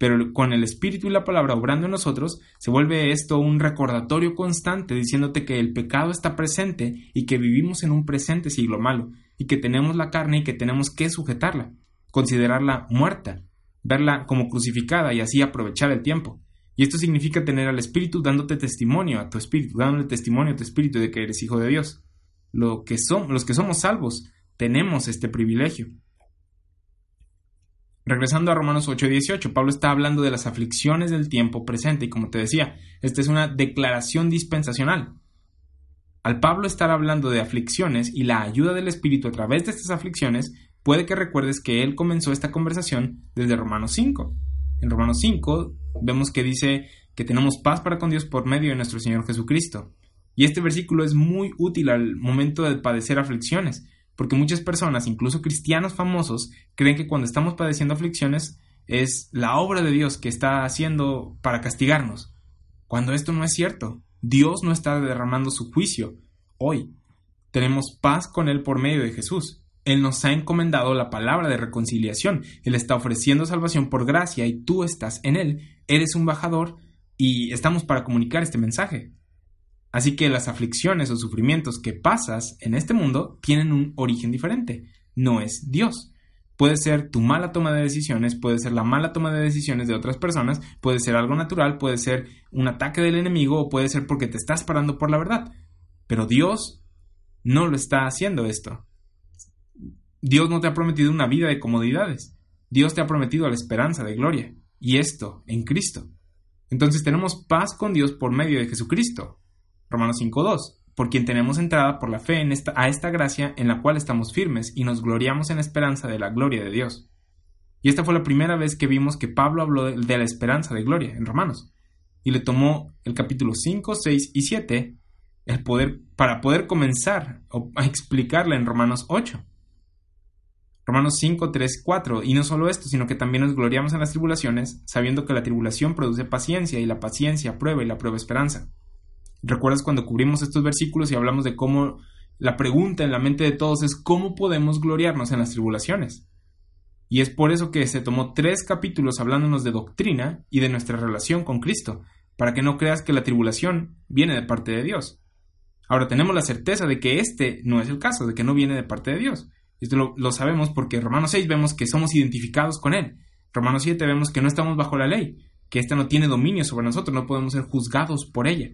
pero con el Espíritu y la palabra obrando en nosotros, se vuelve esto un recordatorio constante diciéndote que el pecado está presente y que vivimos en un presente siglo malo, y que tenemos la carne y que tenemos que sujetarla, considerarla muerta, verla como crucificada y así aprovechar el tiempo. Y esto significa tener al Espíritu dándote testimonio a tu Espíritu, dándole testimonio a tu Espíritu de que eres hijo de Dios. Lo que son, los que somos salvos tenemos este privilegio. Regresando a Romanos 8:18, Pablo está hablando de las aflicciones del tiempo presente y como te decía, esta es una declaración dispensacional. Al Pablo estar hablando de aflicciones y la ayuda del Espíritu a través de estas aflicciones, puede que recuerdes que él comenzó esta conversación desde Romanos 5. En Romanos 5 vemos que dice que tenemos paz para con Dios por medio de nuestro Señor Jesucristo. Y este versículo es muy útil al momento de padecer aflicciones, porque muchas personas, incluso cristianos famosos, creen que cuando estamos padeciendo aflicciones es la obra de Dios que está haciendo para castigarnos, cuando esto no es cierto. Dios no está derramando su juicio hoy. Tenemos paz con Él por medio de Jesús. Él nos ha encomendado la palabra de reconciliación. Él está ofreciendo salvación por gracia y tú estás en Él. Eres un bajador y estamos para comunicar este mensaje. Así que las aflicciones o sufrimientos que pasas en este mundo tienen un origen diferente. No es Dios. Puede ser tu mala toma de decisiones, puede ser la mala toma de decisiones de otras personas, puede ser algo natural, puede ser un ataque del enemigo o puede ser porque te estás parando por la verdad. Pero Dios no lo está haciendo esto. Dios no te ha prometido una vida de comodidades. Dios te ha prometido la esperanza de gloria. Y esto en Cristo. Entonces tenemos paz con Dios por medio de Jesucristo. Romanos 5.2, por quien tenemos entrada por la fe en esta, a esta gracia en la cual estamos firmes y nos gloriamos en esperanza de la gloria de Dios. Y esta fue la primera vez que vimos que Pablo habló de, la esperanza de gloria en Romanos. Y le tomó el capítulo 5, 6 y 7 el poder, para poder comenzar a explicarla en Romanos 8. Romanos 5, 3, 4. Y no solo esto, sino que también nos gloriamos en las tribulaciones, sabiendo que la tribulación produce paciencia, y la paciencia prueba, y la prueba esperanza. ¿Recuerdas cuando cubrimos estos versículos y hablamos de cómo la pregunta en la mente de todos es cómo podemos gloriarnos en las tribulaciones? Y es por eso que se tomó tres capítulos hablándonos de doctrina y de nuestra relación con Cristo, para que no creas que la tribulación viene de parte de Dios. Ahora tenemos la certeza de que este no es el caso, de que no viene de parte de Dios. Esto lo, sabemos porque en Romanos 6 vemos que somos identificados con Él. Romanos 7 vemos que no estamos bajo la ley, que ésta no tiene dominio sobre nosotros, no podemos ser juzgados por ella.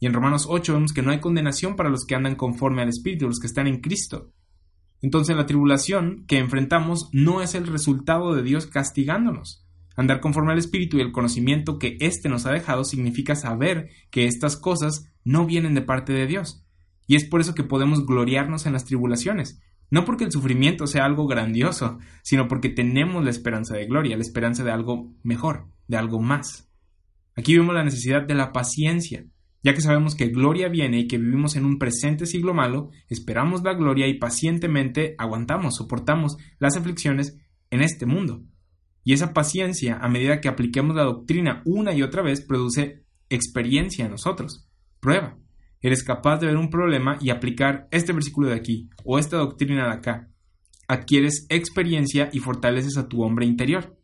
Y en Romanos 8 vemos que no hay condenación para los que andan conforme al Espíritu, los que están en Cristo. Entonces la tribulación que enfrentamos no es el resultado de Dios castigándonos. Andar conforme al Espíritu y el conocimiento que éste nos ha dejado significa saber que estas cosas no vienen de parte de Dios. Y es por eso que podemos gloriarnos en las tribulaciones. No porque el sufrimiento sea algo grandioso, sino porque tenemos la esperanza de gloria, la esperanza de algo mejor, de algo más. Aquí vemos la necesidad de la paciencia, ya que sabemos que gloria viene y que vivimos en un presente siglo malo, esperamos la gloria y pacientemente aguantamos, soportamos las aflicciones en este mundo. Y esa paciencia, a medida que apliquemos la doctrina una y otra vez, produce experiencia en nosotros. Prueba. Eres capaz de ver un problema y aplicar este versículo de aquí o esta doctrina de acá. Adquieres experiencia y fortaleces a tu hombre interior.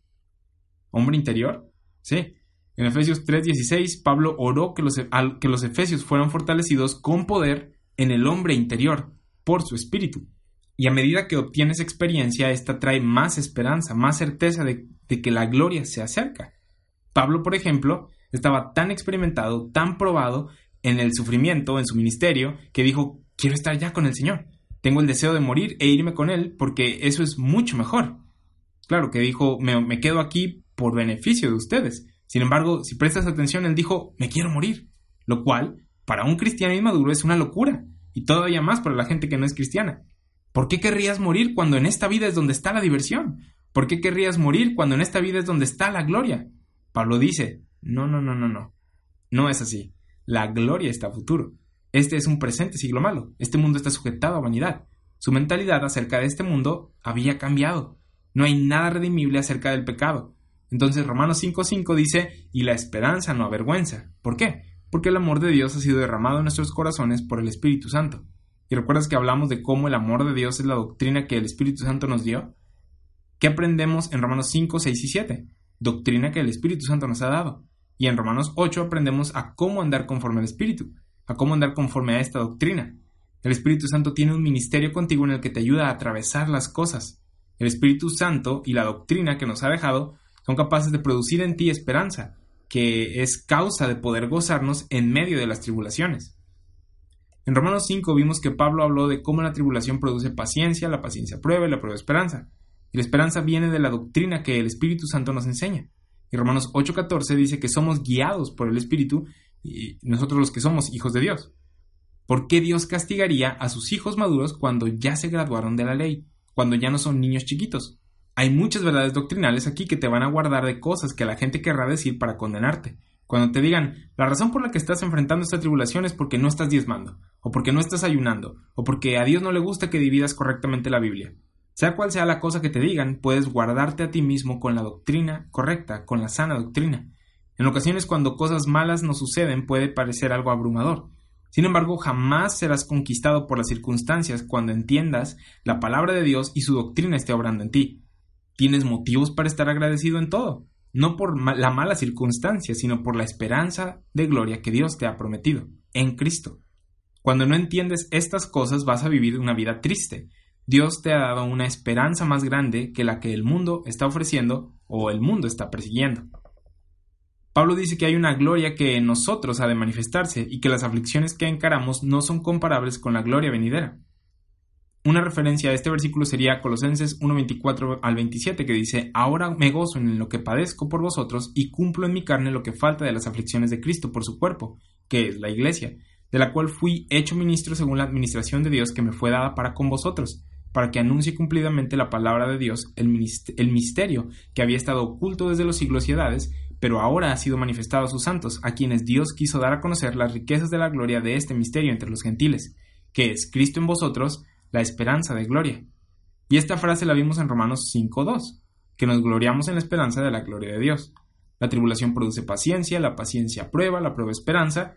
¿Hombre interior? Sí. En Efesios 3:16, Pablo oró que los, que los efesios fueran fortalecidos con poder en el hombre interior por su espíritu. Y a medida que obtienes experiencia, esta trae más esperanza, más certeza de, que la gloria se acerca. Pablo, por ejemplo, estaba tan experimentado, tan probado en el sufrimiento, en su ministerio, que dijo, quiero estar ya con el Señor. Tengo el deseo de morir e irme con Él porque eso es mucho mejor. Claro que dijo, me quedo aquí por beneficio de ustedes. Sin embargo, si prestas atención, Él dijo, me quiero morir. Lo cual, para un cristiano inmaduro, es una locura. Y todavía más para la gente que no es cristiana. ¿Por qué querrías morir cuando en esta vida es donde está la diversión? ¿Por qué querrías morir cuando en esta vida es donde está la gloria? Pablo dice, no, no, no, no, no. No es así. La gloria está a futuro. Este es un presente siglo malo. Este mundo está sujetado a vanidad. Su mentalidad acerca de este mundo había cambiado. No hay nada redimible acerca del pecado. Entonces Romanos 5.5 dice, y la esperanza no avergüenza. ¿Por qué? Porque el amor de Dios ha sido derramado en nuestros corazones por el Espíritu Santo. ¿Y recuerdas que hablamos de cómo el amor de Dios es la doctrina que el Espíritu Santo nos dio? ¿Qué aprendemos en Romanos 5, 6 y 7? Doctrina que el Espíritu Santo nos ha dado. Y en Romanos 8 aprendemos a cómo andar conforme al Espíritu, a cómo andar conforme a esta doctrina. El Espíritu Santo tiene un ministerio contigo en el que te ayuda a atravesar las cosas. El Espíritu Santo y la doctrina que nos ha dejado son capaces de producir en ti esperanza, que es causa de poder gozarnos en medio de las tribulaciones. En Romanos 5 vimos que Pablo habló de cómo la tribulación produce paciencia, la paciencia prueba y la prueba esperanza. Y la esperanza viene de la doctrina que el Espíritu Santo nos enseña. Y Romanos 8:14 dice que somos guiados por el Espíritu y nosotros los que somos hijos de Dios. ¿Por qué Dios castigaría a sus hijos maduros cuando ya se graduaron de la ley, cuando ya no son niños chiquitos? Hay muchas verdades doctrinales aquí que te van a guardar de cosas que la gente querrá decir para condenarte. Cuando te digan, la razón por la que estás enfrentando esta tribulación es porque no estás diezmando, o porque no estás ayunando, o porque a Dios no le gusta que dividas correctamente la Biblia. Sea cual sea la cosa que te digan, puedes guardarte a ti mismo con la doctrina correcta, con la sana doctrina. En ocasiones cuando cosas malas nos suceden puede parecer algo abrumador. Sin embargo, jamás serás conquistado por las circunstancias cuando entiendas la palabra de Dios y su doctrina esté obrando en ti. Tienes motivos para estar agradecido en todo, no por la mala circunstancia, sino por la esperanza de gloria que Dios te ha prometido, en Cristo. Cuando no entiendes estas cosas vas a vivir una vida triste, Dios te ha dado una esperanza más grande que la que el mundo está ofreciendo o el mundo está persiguiendo. Pablo dice que hay una gloria que en nosotros ha de manifestarse y que las aflicciones que encaramos no son comparables con la gloria venidera. Una referencia a este versículo sería Colosenses 1.24 al 27 que dice, Ahora me gozo en lo que padezco por vosotros y cumplo en mi carne lo que falta de las aflicciones de Cristo por su cuerpo, que es la iglesia, de la cual fui hecho ministro según la administración de Dios que me fue dada para con vosotros para que anuncie cumplidamente la palabra de Dios, el, misterio que había estado oculto desde los siglos y edades, pero ahora ha sido manifestado a sus santos, a quienes Dios quiso dar a conocer las riquezas de la gloria de este misterio entre los gentiles, que es Cristo en vosotros, la esperanza de gloria. Y esta frase la vimos en Romanos 5.2, que nos gloriamos en la esperanza de la gloria de Dios. La tribulación produce paciencia, la paciencia prueba, la prueba esperanza,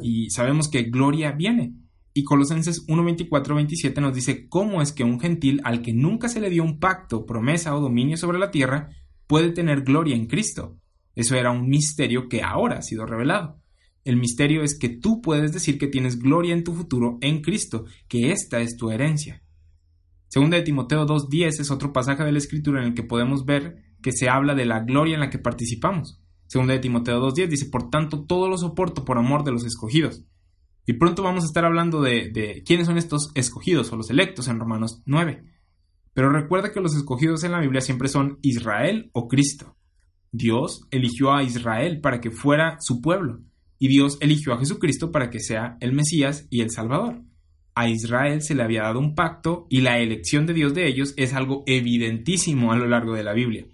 y sabemos que gloria viene, y Colosenses 1.24-27 nos dice cómo es que un gentil al que nunca se le dio un pacto, promesa o dominio sobre la tierra puede tener gloria en Cristo. Eso era un misterio que ahora ha sido revelado. El misterio es que tú puedes decir que tienes gloria en tu futuro en Cristo, que esta es tu herencia. Segunda de Timoteo 2.10 es otro pasaje de la Escritura en el que podemos ver que se habla de la gloria en la que participamos. Segunda de Timoteo 2.10 dice, por tanto, todo lo soporto por amor de los escogidos y pronto vamos a estar hablando de, quiénes son estos escogidos o los electos en Romanos 9. Pero recuerda que los escogidos en la Biblia siempre son Israel o Cristo. Dios eligió a Israel para que fuera su pueblo y Dios eligió a Jesucristo para que sea el Mesías y el Salvador. A Israel se le había dado un pacto y la elección de Dios de ellos es algo evidentísimo a lo largo de la Biblia.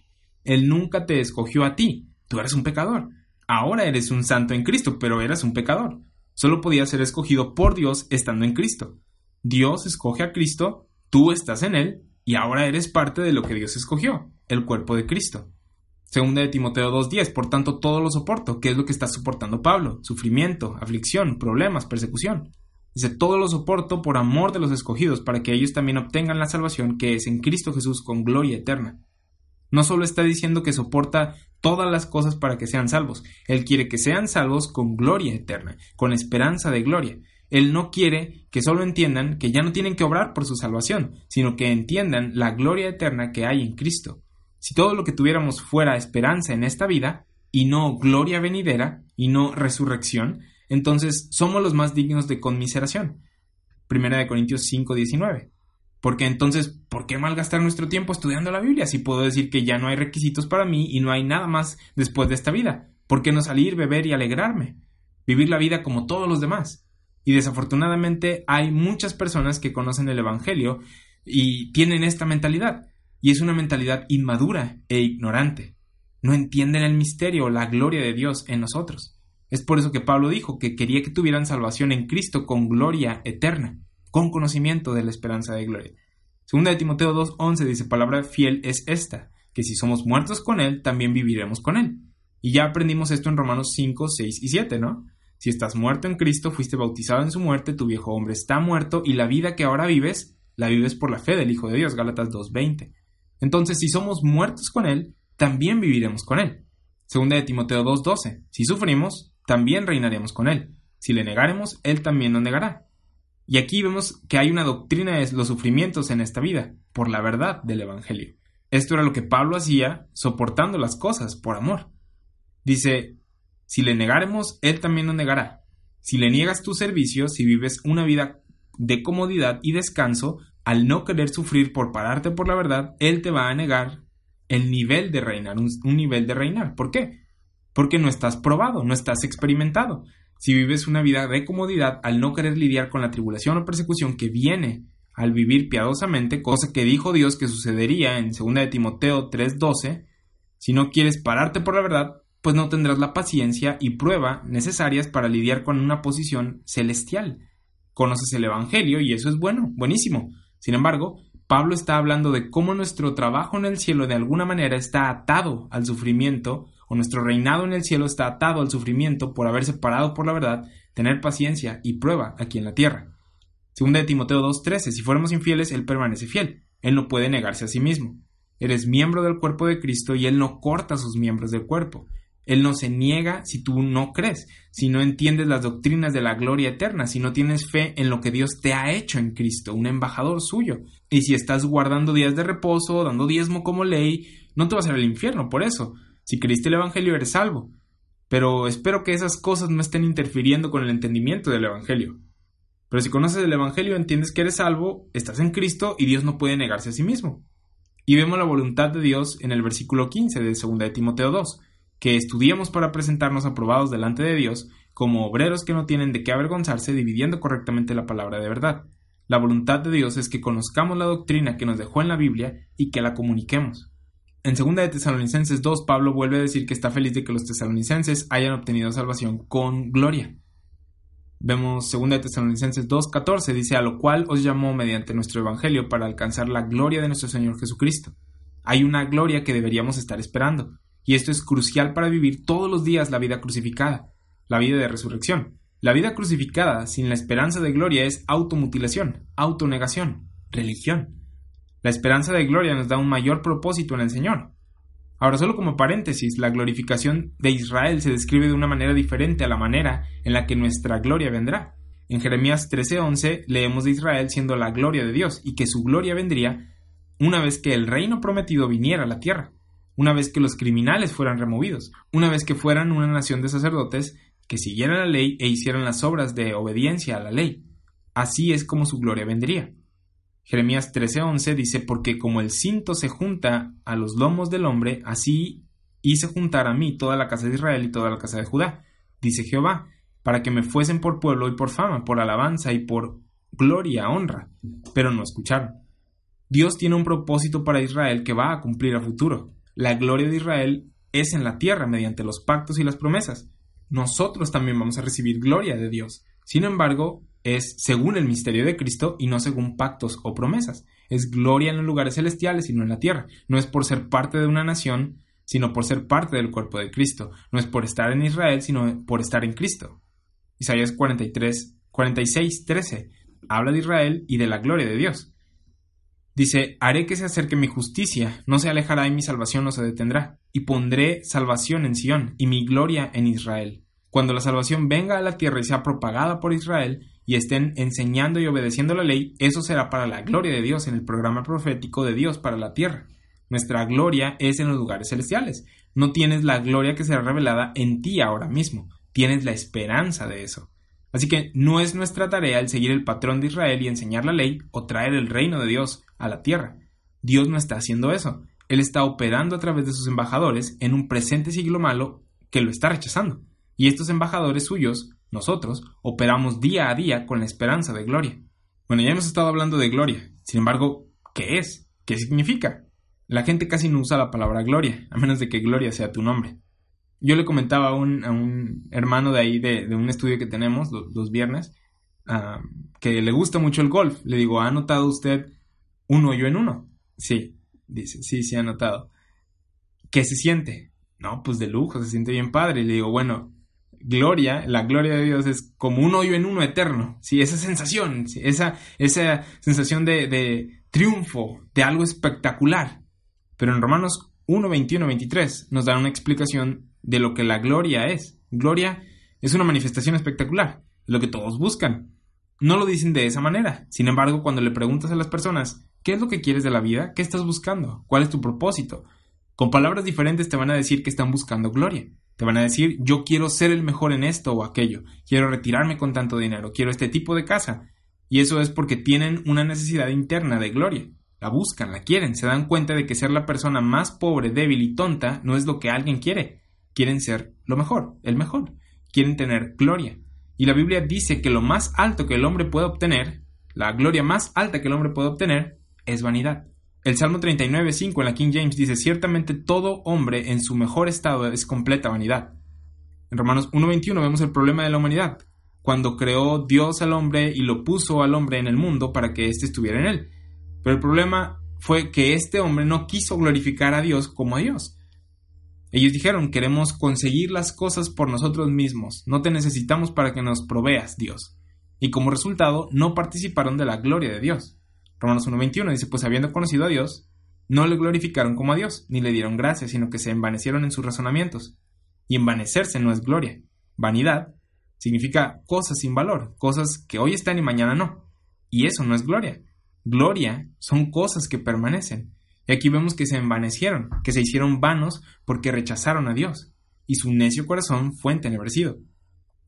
Él nunca te escogió a ti, tú eres un pecador. Ahora eres un santo en Cristo, pero eras un pecador solo podía ser escogido por Dios estando en Cristo. Dios escoge a Cristo, tú estás en Él, y ahora eres parte de lo que Dios escogió, el cuerpo de Cristo. Segunda de Timoteo 2.10, por tanto todo lo soporto. ¿Qué es lo que está soportando Pablo? Sufrimiento, aflicción, problemas, persecución. Dice, todo lo soporto por amor de los escogidos, para que ellos también obtengan la salvación que es en Cristo Jesús con gloria eterna. No solo está diciendo que soporta todas las cosas para que sean salvos. Él quiere que sean salvos con gloria eterna, con esperanza de gloria. Él no quiere que solo entiendan que ya no tienen que obrar por su salvación, sino que entiendan la gloria eterna que hay en Cristo. Si todo lo que tuviéramos fuera esperanza en esta vida, y no gloria venidera, y no resurrección, entonces somos los más dignos de conmiseración. Primera de Corintios 5, 19. Porque entonces, ¿por qué malgastar nuestro tiempo estudiando la Biblia si puedo decir que ya no hay requisitos para mí y no hay nada más después de esta vida? ¿Por qué no salir, beber y alegrarme? Vivir la vida como todos los demás. Y desafortunadamente hay muchas personas que conocen el Evangelio y tienen esta mentalidad. Y es una mentalidad inmadura e ignorante. No entienden el misterio o la gloria de Dios en nosotros. Es por eso que Pablo dijo que quería que tuvieran salvación en Cristo con gloria eterna con conocimiento de la esperanza de gloria. Segunda de Timoteo 2.11 dice, palabra fiel es esta, que si somos muertos con Él, también viviremos con Él. Y ya aprendimos esto en Romanos 5, 6 y 7, ¿no? Si estás muerto en Cristo, fuiste bautizado en su muerte, tu viejo hombre está muerto y la vida que ahora vives, la vives por la fe del Hijo de Dios, Gálatas 2.20. Entonces, si somos muertos con Él, también viviremos con Él. Segunda de Timoteo 2.12. Si sufrimos, también reinaremos con Él. Si le negaremos, Él también nos negará. Y aquí vemos que hay una doctrina de los sufrimientos en esta vida, por la verdad del Evangelio. Esto era lo que Pablo hacía soportando las cosas por amor. Dice, si le negaremos, Él también nos negará. Si le niegas tu servicio, si vives una vida de comodidad y descanso, al no querer sufrir por pararte por la verdad, Él te va a negar el nivel de reinar, un, nivel de reinar. ¿Por qué? Porque no estás probado, no estás experimentado si vives una vida de comodidad al no querer lidiar con la tribulación o persecución que viene al vivir piadosamente, cosa que dijo Dios que sucedería en 2 de Timoteo 3:12, si no quieres pararte por la verdad, pues no tendrás la paciencia y prueba necesarias para lidiar con una posición celestial. Conoces el Evangelio y eso es bueno, buenísimo. Sin embargo, Pablo está hablando de cómo nuestro trabajo en el cielo de alguna manera está atado al sufrimiento o nuestro reinado en el cielo está atado al sufrimiento por haberse parado por la verdad, tener paciencia y prueba aquí en la tierra. Segunda de Timoteo 2.13, si fuéramos infieles, Él permanece fiel. Él no puede negarse a sí mismo. Eres miembro del cuerpo de Cristo y Él no corta sus miembros del cuerpo. Él no se niega si tú no crees, si no entiendes las doctrinas de la gloria eterna, si no tienes fe en lo que Dios te ha hecho en Cristo, un embajador suyo. Y si estás guardando días de reposo, dando diezmo como ley, no te vas a ir al infierno por eso. Si creíste el Evangelio eres salvo. Pero espero que esas cosas no estén interfiriendo con el entendimiento del Evangelio. Pero si conoces el Evangelio, entiendes que eres salvo, estás en Cristo y Dios no puede negarse a sí mismo. Y vemos la voluntad de Dios en el versículo 15 de 2 de Timoteo 2, que estudiamos para presentarnos aprobados delante de Dios como obreros que no tienen de qué avergonzarse dividiendo correctamente la palabra de verdad. La voluntad de Dios es que conozcamos la doctrina que nos dejó en la Biblia y que la comuniquemos. En 2 de Tesalonicenses 2, Pablo vuelve a decir que está feliz de que los tesalonicenses hayan obtenido salvación con gloria. Vemos 2 de Tesalonicenses 2, 14, dice, a lo cual os llamó mediante nuestro Evangelio para alcanzar la gloria de nuestro Señor Jesucristo. Hay una gloria que deberíamos estar esperando, y esto es crucial para vivir todos los días la vida crucificada, la vida de resurrección. La vida crucificada sin la esperanza de gloria es automutilación, autonegación, religión. La esperanza de gloria nos da un mayor propósito en el Señor. Ahora, solo como paréntesis, la glorificación de Israel se describe de una manera diferente a la manera en la que nuestra gloria vendrá. En Jeremías 13:11 leemos de Israel siendo la gloria de Dios y que su gloria vendría una vez que el reino prometido viniera a la tierra, una vez que los criminales fueran removidos, una vez que fueran una nación de sacerdotes que siguieran la ley e hicieran las obras de obediencia a la ley. Así es como su gloria vendría. Jeremías 13:11 dice, porque como el cinto se junta a los lomos del hombre, así hice juntar a mí toda la casa de Israel y toda la casa de Judá, dice Jehová, para que me fuesen por pueblo y por fama, por alabanza y por gloria, honra. Pero no escucharon. Dios tiene un propósito para Israel que va a cumplir a futuro. La gloria de Israel es en la tierra mediante los pactos y las promesas. Nosotros también vamos a recibir gloria de Dios. Sin embargo, es según el misterio de Cristo y no según pactos o promesas. Es gloria en los lugares celestiales y no en la tierra. No es por ser parte de una nación, sino por ser parte del cuerpo de Cristo. No es por estar en Israel, sino por estar en Cristo. Isaías 43, 46, 13 habla de Israel y de la gloria de Dios. Dice, haré que se acerque mi justicia, no se alejará y mi salvación no se detendrá. y pondré salvación en Sión y mi gloria en Israel. Cuando la salvación venga a la tierra y sea propagada por Israel y estén enseñando y obedeciendo la ley, eso será para la gloria de Dios en el programa profético de Dios para la tierra. Nuestra gloria es en los lugares celestiales. No tienes la gloria que será revelada en ti ahora mismo, tienes la esperanza de eso. Así que no es nuestra tarea el seguir el patrón de Israel y enseñar la ley o traer el reino de Dios a la tierra. Dios no está haciendo eso. Él está operando a través de sus embajadores en un presente siglo malo que lo está rechazando. Y estos embajadores suyos, nosotros, operamos día a día con la esperanza de gloria. Bueno, ya hemos estado hablando de gloria. Sin embargo, ¿qué es? ¿Qué significa? La gente casi no usa la palabra gloria, a menos de que gloria sea tu nombre. Yo le comentaba a un, hermano de ahí, de, un estudio que tenemos los, viernes, ah, que le gusta mucho el golf. Le digo, ¿ha notado usted un hoyo en uno? Sí. Dice, sí, sí, ha notado. ¿Qué se siente? No, pues de lujo, se siente bien padre. Y le digo, bueno, gloria, la gloria de Dios es como un hoyo en uno eterno. Sí, esa sensación, esa, esa sensación de, de triunfo, de algo espectacular. Pero en Romanos 1, 21, 23 nos dan una explicación de lo que la gloria es. Gloria es una manifestación espectacular, lo que todos buscan. No lo dicen de esa manera. Sin embargo, cuando le preguntas a las personas, ¿Qué es lo que quieres de la vida? ¿Qué estás buscando? ¿Cuál es tu propósito? Con palabras diferentes te van a decir que están buscando gloria. Te van a decir, yo quiero ser el mejor en esto o aquello, quiero retirarme con tanto dinero, quiero este tipo de casa. Y eso es porque tienen una necesidad interna de gloria. La buscan, la quieren, se dan cuenta de que ser la persona más pobre, débil y tonta no es lo que alguien quiere. Quieren ser lo mejor, el mejor. Quieren tener gloria. Y la Biblia dice que lo más alto que el hombre puede obtener, la gloria más alta que el hombre puede obtener, es vanidad. El Salmo 39.5 en la King James dice, ciertamente todo hombre en su mejor estado es completa vanidad. En Romanos 1.21 vemos el problema de la humanidad, cuando creó Dios al hombre y lo puso al hombre en el mundo para que éste estuviera en él. Pero el problema fue que este hombre no quiso glorificar a Dios como a Dios. Ellos dijeron, queremos conseguir las cosas por nosotros mismos, no te necesitamos para que nos proveas, Dios. Y como resultado, no participaron de la gloria de Dios. Romanos 1.21 dice, pues habiendo conocido a Dios, no le glorificaron como a Dios, ni le dieron gracias, sino que se envanecieron en sus razonamientos. Y envanecerse no es gloria. Vanidad significa cosas sin valor, cosas que hoy están y mañana no. Y eso no es gloria. Gloria son cosas que permanecen. Y aquí vemos que se envanecieron, que se hicieron vanos porque rechazaron a Dios, y su necio corazón fue entenebrecido.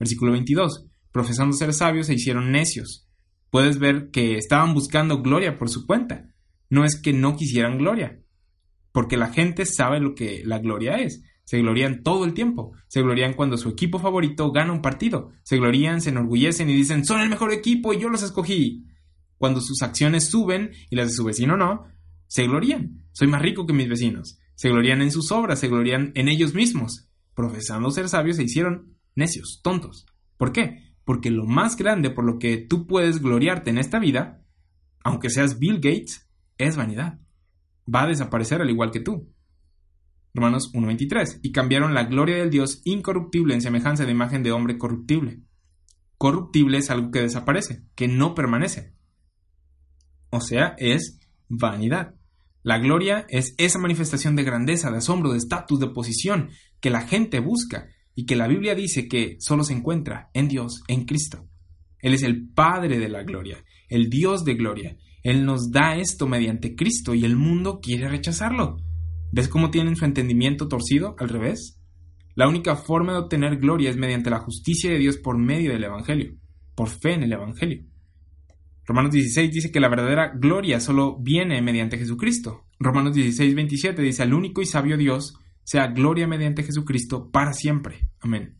Versículo 22. Profesando ser sabios se hicieron necios, puedes ver que estaban buscando gloria por su cuenta. No es que no quisieran gloria, porque la gente sabe lo que la gloria es. Se glorían todo el tiempo. Se glorían cuando su equipo favorito gana un partido. Se glorían, se enorgullecen y dicen, son el mejor equipo y yo los escogí. Cuando sus acciones suben y las de su vecino no, se glorían. Soy más rico que mis vecinos. Se glorían en sus obras, se glorían en ellos mismos. Profesando ser sabios se hicieron necios, tontos. ¿Por qué? Porque lo más grande por lo que tú puedes gloriarte en esta vida, aunque seas Bill Gates, es vanidad. Va a desaparecer al igual que tú. Romanos 1.23. Y cambiaron la gloria del Dios incorruptible en semejanza de imagen de hombre corruptible. Corruptible es algo que desaparece, que no permanece. O sea, es vanidad. La gloria es esa manifestación de grandeza, de asombro, de estatus, de posición que la gente busca y que la Biblia dice que solo se encuentra en Dios, en Cristo. Él es el Padre de la gloria, el Dios de gloria. Él nos da esto mediante Cristo y el mundo quiere rechazarlo. ¿Ves cómo tienen su entendimiento torcido al revés? La única forma de obtener gloria es mediante la justicia de Dios por medio del Evangelio, por fe en el Evangelio. Romanos 16 dice que la verdadera gloria solo viene mediante Jesucristo. Romanos 16, 27 dice al único y sabio Dios, sea gloria mediante Jesucristo para siempre. Amén.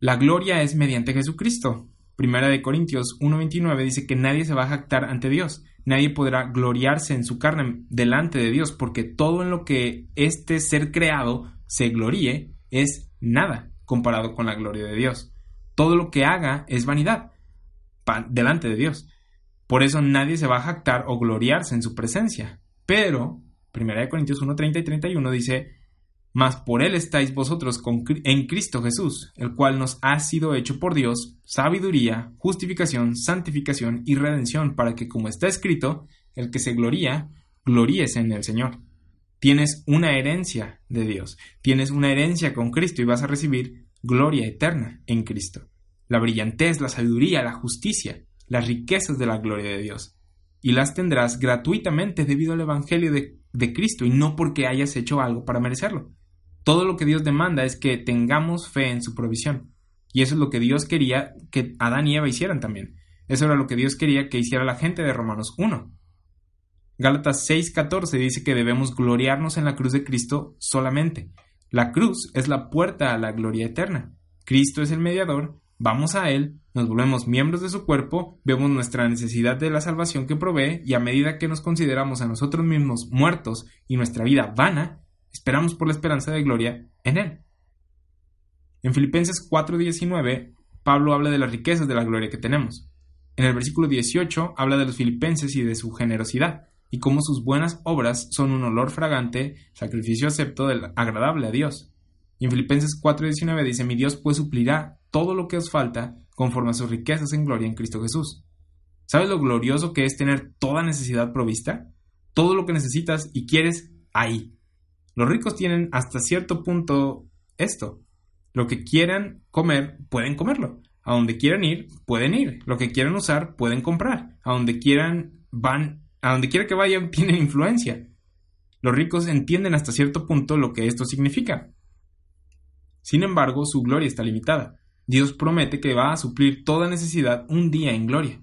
La gloria es mediante Jesucristo. Primera de Corintios 1.29 dice que nadie se va a jactar ante Dios, nadie podrá gloriarse en su carne delante de Dios, porque todo en lo que este ser creado se gloríe es nada comparado con la gloria de Dios. Todo lo que haga es vanidad delante de Dios. Por eso nadie se va a jactar o gloriarse en su presencia. Pero, Primera de Corintios 1.30 y 31 dice, mas por él estáis vosotros en Cristo Jesús, el cual nos ha sido hecho por Dios sabiduría, justificación, santificación y redención, para que, como está escrito, el que se gloría, gloríese en el Señor. Tienes una herencia de Dios, tienes una herencia con Cristo y vas a recibir gloria eterna en Cristo. La brillantez, la sabiduría, la justicia, las riquezas de la gloria de Dios. Y las tendrás gratuitamente debido al Evangelio de, de Cristo y no porque hayas hecho algo para merecerlo. Todo lo que Dios demanda es que tengamos fe en su provisión. Y eso es lo que Dios quería que Adán y Eva hicieran también. Eso era lo que Dios quería que hiciera la gente de Romanos 1. Gálatas 6:14 dice que debemos gloriarnos en la cruz de Cristo solamente. La cruz es la puerta a la gloria eterna. Cristo es el mediador, vamos a Él, nos volvemos miembros de su cuerpo, vemos nuestra necesidad de la salvación que provee y a medida que nos consideramos a nosotros mismos muertos y nuestra vida vana, esperamos por la esperanza de gloria en Él. En Filipenses 4:19, Pablo habla de las riquezas de la gloria que tenemos. En el versículo 18 habla de los filipenses y de su generosidad y cómo sus buenas obras son un olor fragante, sacrificio acepto del agradable a Dios. Y en Filipenses 4:19 dice, mi Dios pues suplirá todo lo que os falta conforme a sus riquezas en gloria en Cristo Jesús. ¿Sabes lo glorioso que es tener toda necesidad provista? Todo lo que necesitas y quieres ahí. Los ricos tienen hasta cierto punto esto. Lo que quieran comer, pueden comerlo. A donde quieran ir, pueden ir. Lo que quieran usar, pueden comprar. A donde quieran, van a donde quiera que vayan tienen influencia. Los ricos entienden hasta cierto punto lo que esto significa. Sin embargo, su gloria está limitada. Dios promete que va a suplir toda necesidad un día en gloria.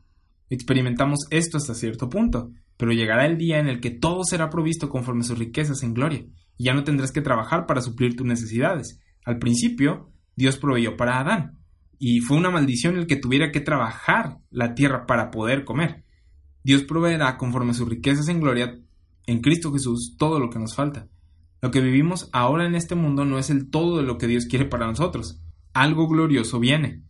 Experimentamos esto hasta cierto punto, pero llegará el día en el que todo será provisto conforme sus riquezas en gloria, ya no tendrás que trabajar para suplir tus necesidades. Al principio, Dios proveyó para Adán, y fue una maldición el que tuviera que trabajar la tierra para poder comer. Dios proveerá conforme sus riquezas en gloria en Cristo Jesús todo lo que nos falta. Lo que vivimos ahora en este mundo no es el todo de lo que Dios quiere para nosotros. Algo glorioso viene.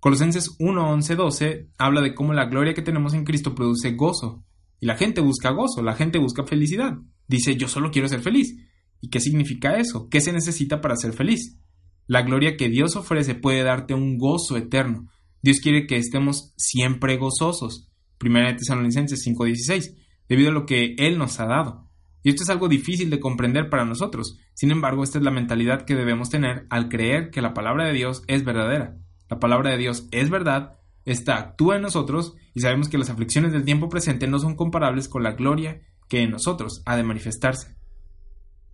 Colosenses 1, 11, 12 habla de cómo la gloria que tenemos en Cristo produce gozo. Y la gente busca gozo, la gente busca felicidad. Dice, yo solo quiero ser feliz. ¿Y qué significa eso? ¿Qué se necesita para ser feliz? La gloria que Dios ofrece puede darte un gozo eterno. Dios quiere que estemos siempre gozosos. Primera de Tesalonicenses 5:16, debido a lo que Él nos ha dado. Y esto es algo difícil de comprender para nosotros. Sin embargo, esta es la mentalidad que debemos tener al creer que la palabra de Dios es verdadera. La palabra de Dios es verdad, esta actúa en nosotros y sabemos que las aflicciones del tiempo presente no son comparables con la gloria que en nosotros ha de manifestarse.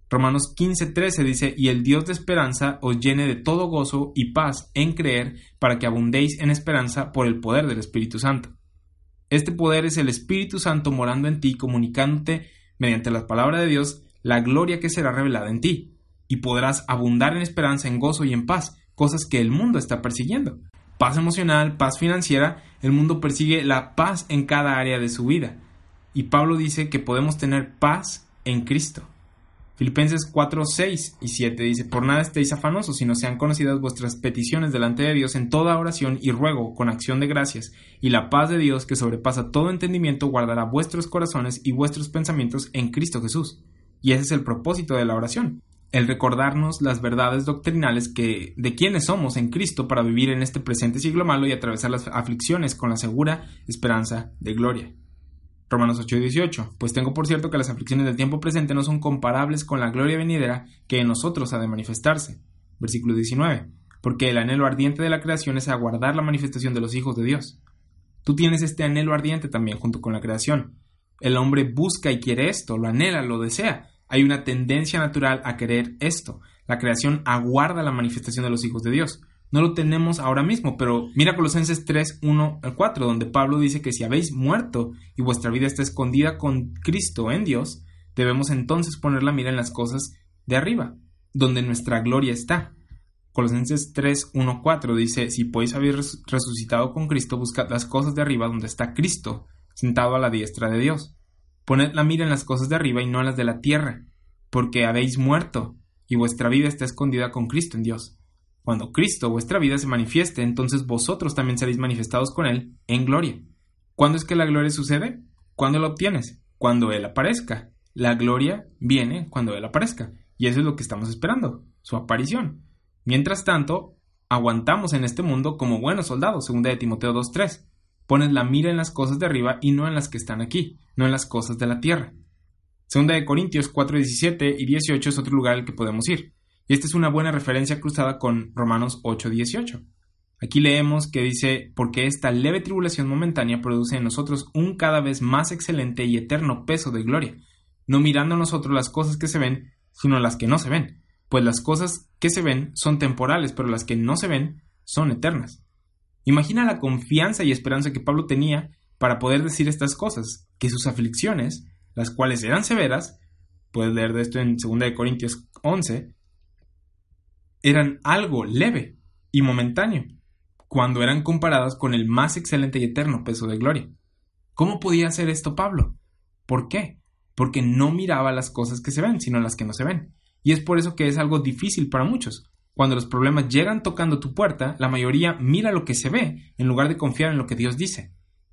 Romanos 15:13 dice, y el Dios de esperanza os llene de todo gozo y paz en creer para que abundéis en esperanza por el poder del Espíritu Santo. Este poder es el Espíritu Santo morando en ti, comunicándote mediante la palabra de Dios la gloria que será revelada en ti, y podrás abundar en esperanza, en gozo y en paz, cosas que el mundo está persiguiendo. Paz emocional, paz financiera, el mundo persigue la paz en cada área de su vida. Y Pablo dice que podemos tener paz en Cristo. Filipenses 4, 6 y 7 dice, Por nada estéis afanosos, sino sean conocidas vuestras peticiones delante de Dios en toda oración y ruego con acción de gracias, y la paz de Dios que sobrepasa todo entendimiento guardará vuestros corazones y vuestros pensamientos en Cristo Jesús. Y ese es el propósito de la oración, el recordarnos las verdades doctrinales que de quiénes somos en Cristo para vivir en este presente siglo malo y atravesar las aflicciones con la segura esperanza de gloria. Romanos 8 y 18. Pues tengo por cierto que las aflicciones del tiempo presente no son comparables con la gloria venidera que en nosotros ha de manifestarse. Versículo 19. Porque el anhelo ardiente de la creación es aguardar la manifestación de los hijos de Dios. Tú tienes este anhelo ardiente también junto con la creación. El hombre busca y quiere esto, lo anhela, lo desea. Hay una tendencia natural a querer esto. La creación aguarda la manifestación de los hijos de Dios. No lo tenemos ahora mismo, pero mira Colosenses 3, 1 al 4, donde Pablo dice que si habéis muerto y vuestra vida está escondida con Cristo en Dios, debemos entonces poner la mira en las cosas de arriba, donde nuestra gloria está. Colosenses 3, 1, 4 dice, si podéis haber resucitado con Cristo, buscad las cosas de arriba donde está Cristo, sentado a la diestra de Dios. Poned la mira en las cosas de arriba y no en las de la tierra, porque habéis muerto, y vuestra vida está escondida con Cristo en Dios. Cuando Cristo, vuestra vida, se manifieste, entonces vosotros también seréis manifestados con Él en gloria. ¿Cuándo es que la gloria sucede? ¿Cuándo la obtienes? Cuando Él aparezca. La gloria viene cuando Él aparezca. Y eso es lo que estamos esperando, su aparición. Mientras tanto, aguantamos en este mundo como buenos soldados, según de Timoteo 2.3. Pones la mira en las cosas de arriba y no en las que están aquí, no en las cosas de la tierra. Segunda de Corintios 4, 17 y 18 es otro lugar al que podemos ir. Y esta es una buena referencia cruzada con Romanos 8, 18. Aquí leemos que dice, porque esta leve tribulación momentánea produce en nosotros un cada vez más excelente y eterno peso de gloria, no mirando nosotros las cosas que se ven, sino las que no se ven, pues las cosas que se ven son temporales, pero las que no se ven son eternas. Imagina la confianza y esperanza que Pablo tenía para poder decir estas cosas, que sus aflicciones, las cuales eran severas, puedes leer de esto en 2 Corintios 11, eran algo leve y momentáneo, cuando eran comparadas con el más excelente y eterno peso de gloria. ¿Cómo podía hacer esto Pablo? ¿Por qué? Porque no miraba las cosas que se ven, sino las que no se ven. Y es por eso que es algo difícil para muchos. Cuando los problemas llegan tocando tu puerta, la mayoría mira lo que se ve en lugar de confiar en lo que Dios dice.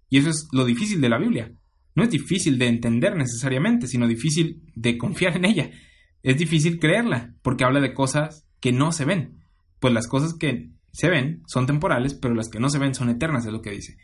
Y eso es lo difícil de la Biblia. No es difícil de entender necesariamente, sino difícil de confiar en ella. Es difícil creerla, porque habla de cosas que no se ven. Pues las cosas que se ven son temporales, pero las que no se ven son eternas, es lo que dice.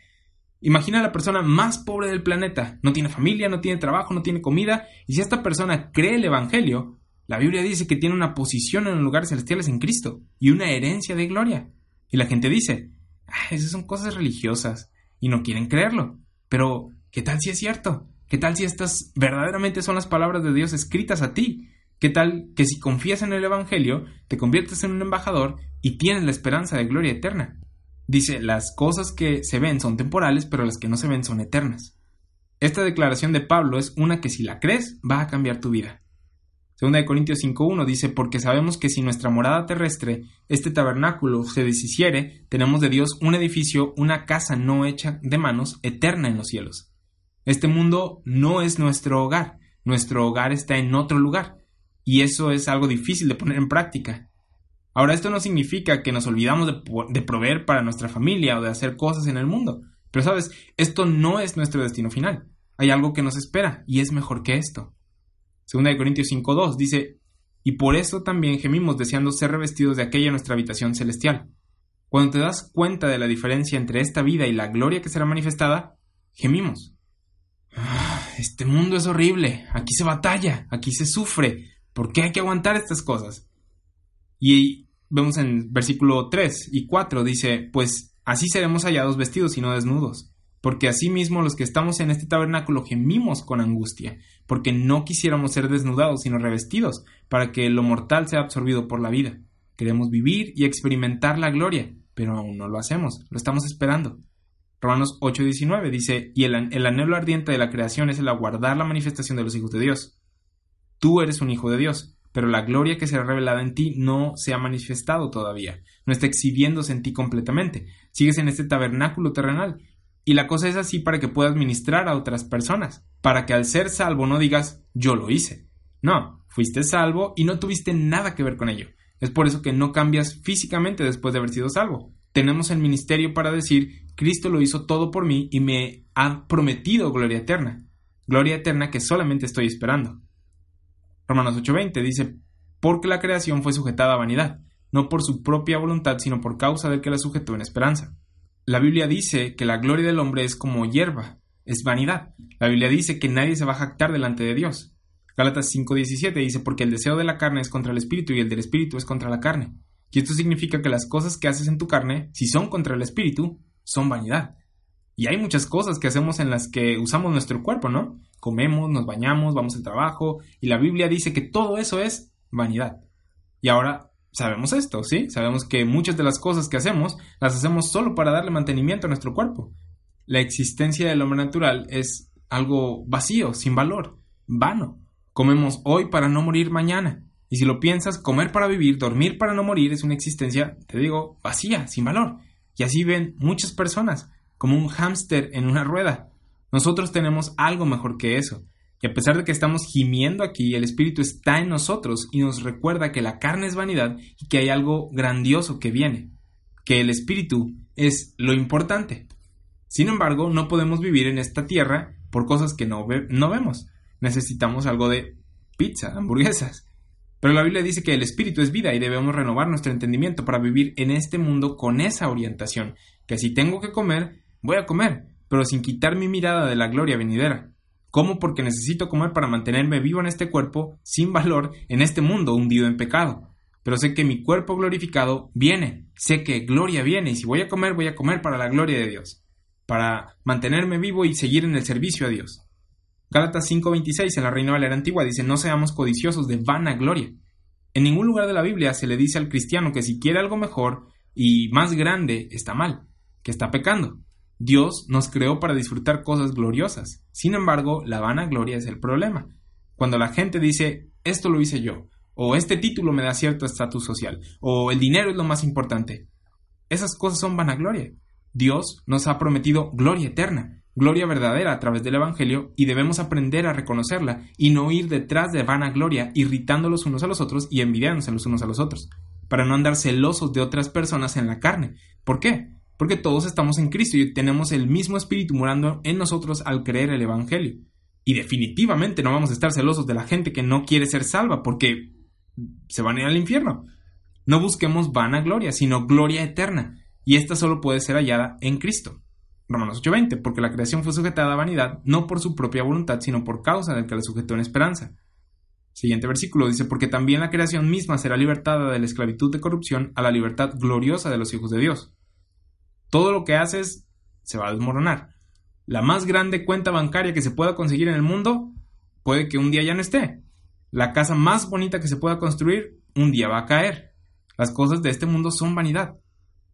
Imagina a la persona más pobre del planeta. No tiene familia, no tiene trabajo, no tiene comida. Y si esta persona cree el Evangelio, la Biblia dice que tiene una posición en los lugares celestiales en Cristo y una herencia de gloria. Y la gente dice, ah, esas son cosas religiosas y no quieren creerlo. Pero, ¿qué tal si es cierto? ¿Qué tal si estas verdaderamente son las palabras de Dios escritas a ti? ¿Qué tal que si confías en el Evangelio, te conviertes en un embajador y tienes la esperanza de gloria eterna? Dice, las cosas que se ven son temporales, pero las que no se ven son eternas. Esta declaración de Pablo es una que si la crees va a cambiar tu vida. Segunda de Corintios 5.1 dice, porque sabemos que si nuestra morada terrestre, este tabernáculo, se deshiciere, tenemos de Dios un edificio, una casa no hecha de manos, eterna en los cielos. Este mundo no es nuestro hogar, nuestro hogar está en otro lugar, y eso es algo difícil de poner en práctica. Ahora, esto no significa que nos olvidamos de, proveer para nuestra familia o de hacer cosas en el mundo, pero sabes, esto no es nuestro destino final. Hay algo que nos espera, y es mejor que esto. Segunda de Corintios 5.2 dice, y por eso también gemimos deseando ser revestidos de aquella nuestra habitación celestial. Cuando te das cuenta de la diferencia entre esta vida y la gloria que será manifestada, gemimos. Ah, este mundo es horrible, aquí se batalla, aquí se sufre, ¿por qué hay que aguantar estas cosas? Y vemos en versículo 3 y 4 dice, pues así seremos hallados vestidos y no desnudos porque asimismo los que estamos en este tabernáculo gemimos con angustia, porque no quisiéramos ser desnudados, sino revestidos, para que lo mortal sea absorbido por la vida. Queremos vivir y experimentar la gloria, pero aún no lo hacemos, lo estamos esperando. Romanos 8:19 dice, y el, el anhelo ardiente de la creación es el aguardar la manifestación de los hijos de Dios. Tú eres un hijo de Dios, pero la gloria que será revelada en ti no se ha manifestado todavía, no está exhibiéndose en ti completamente. Sigues en este tabernáculo terrenal, y la cosa es así para que puedas ministrar a otras personas, para que al ser salvo no digas yo lo hice. No, fuiste salvo y no tuviste nada que ver con ello. Es por eso que no cambias físicamente después de haber sido salvo. Tenemos el ministerio para decir Cristo lo hizo todo por mí y me ha prometido gloria eterna. Gloria eterna que solamente estoy esperando. Romanos 8:20 dice, porque la creación fue sujetada a vanidad, no por su propia voluntad, sino por causa del que la sujetó en esperanza. La Biblia dice que la gloria del hombre es como hierba, es vanidad. La Biblia dice que nadie se va a jactar delante de Dios. Gálatas 5:17 dice, porque el deseo de la carne es contra el espíritu y el del espíritu es contra la carne. Y esto significa que las cosas que haces en tu carne, si son contra el espíritu, son vanidad. Y hay muchas cosas que hacemos en las que usamos nuestro cuerpo, ¿no? Comemos, nos bañamos, vamos al trabajo, y la Biblia dice que todo eso es vanidad. Y ahora sabemos esto, ¿sí? Sabemos que muchas de las cosas que hacemos las hacemos solo para darle mantenimiento a nuestro cuerpo. La existencia del hombre natural es algo vacío, sin valor, vano. Comemos hoy para no morir mañana. Y si lo piensas, comer para vivir, dormir para no morir es una existencia, te digo, vacía, sin valor. Y así ven muchas personas, como un hámster en una rueda. Nosotros tenemos algo mejor que eso. Y a pesar de que estamos gimiendo aquí, el Espíritu está en nosotros y nos recuerda que la carne es vanidad y que hay algo grandioso que viene, que el Espíritu es lo importante. Sin embargo, no podemos vivir en esta tierra por cosas que no, no vemos. Necesitamos algo de pizza, hamburguesas. Pero la Biblia dice que el Espíritu es vida y debemos renovar nuestro entendimiento para vivir en este mundo con esa orientación, que si tengo que comer, voy a comer, pero sin quitar mi mirada de la gloria venidera. Como porque necesito comer para mantenerme vivo en este cuerpo, sin valor, en este mundo hundido en pecado. Pero sé que mi cuerpo glorificado viene, sé que gloria viene, y si voy a comer, voy a comer para la gloria de Dios, para mantenerme vivo y seguir en el servicio a Dios. Gálatas 5:26 en la Reina Valera Antigua dice, no seamos codiciosos de vana gloria. En ningún lugar de la Biblia se le dice al cristiano que si quiere algo mejor y más grande está mal, que está pecando. Dios nos creó para disfrutar cosas gloriosas. Sin embargo, la vanagloria es el problema. Cuando la gente dice, esto lo hice yo, o este título me da cierto estatus social, o el dinero es lo más importante. Esas cosas son vanagloria. Dios nos ha prometido gloria eterna, gloria verdadera a través del Evangelio, y debemos aprender a reconocerla y no ir detrás de vanagloria, irritando los unos a los otros y envidiándose los unos a los otros, para no andar celosos de otras personas en la carne. ¿Por qué? Porque todos estamos en Cristo y tenemos el mismo espíritu morando en nosotros al creer el Evangelio. Y definitivamente no vamos a estar celosos de la gente que no quiere ser salva, porque se van a ir al infierno. No busquemos vana gloria, sino gloria eterna, y esta solo puede ser hallada en Cristo. Romanos 8:20, porque la creación fue sujetada a vanidad, no por su propia voluntad, sino por causa del que la sujetó en esperanza. Siguiente versículo dice, porque también la creación misma será libertada de la esclavitud de corrupción a la libertad gloriosa de los hijos de Dios todo lo que haces se va a desmoronar. La más grande cuenta bancaria que se pueda conseguir en el mundo puede que un día ya no esté. La casa más bonita que se pueda construir un día va a caer. Las cosas de este mundo son vanidad.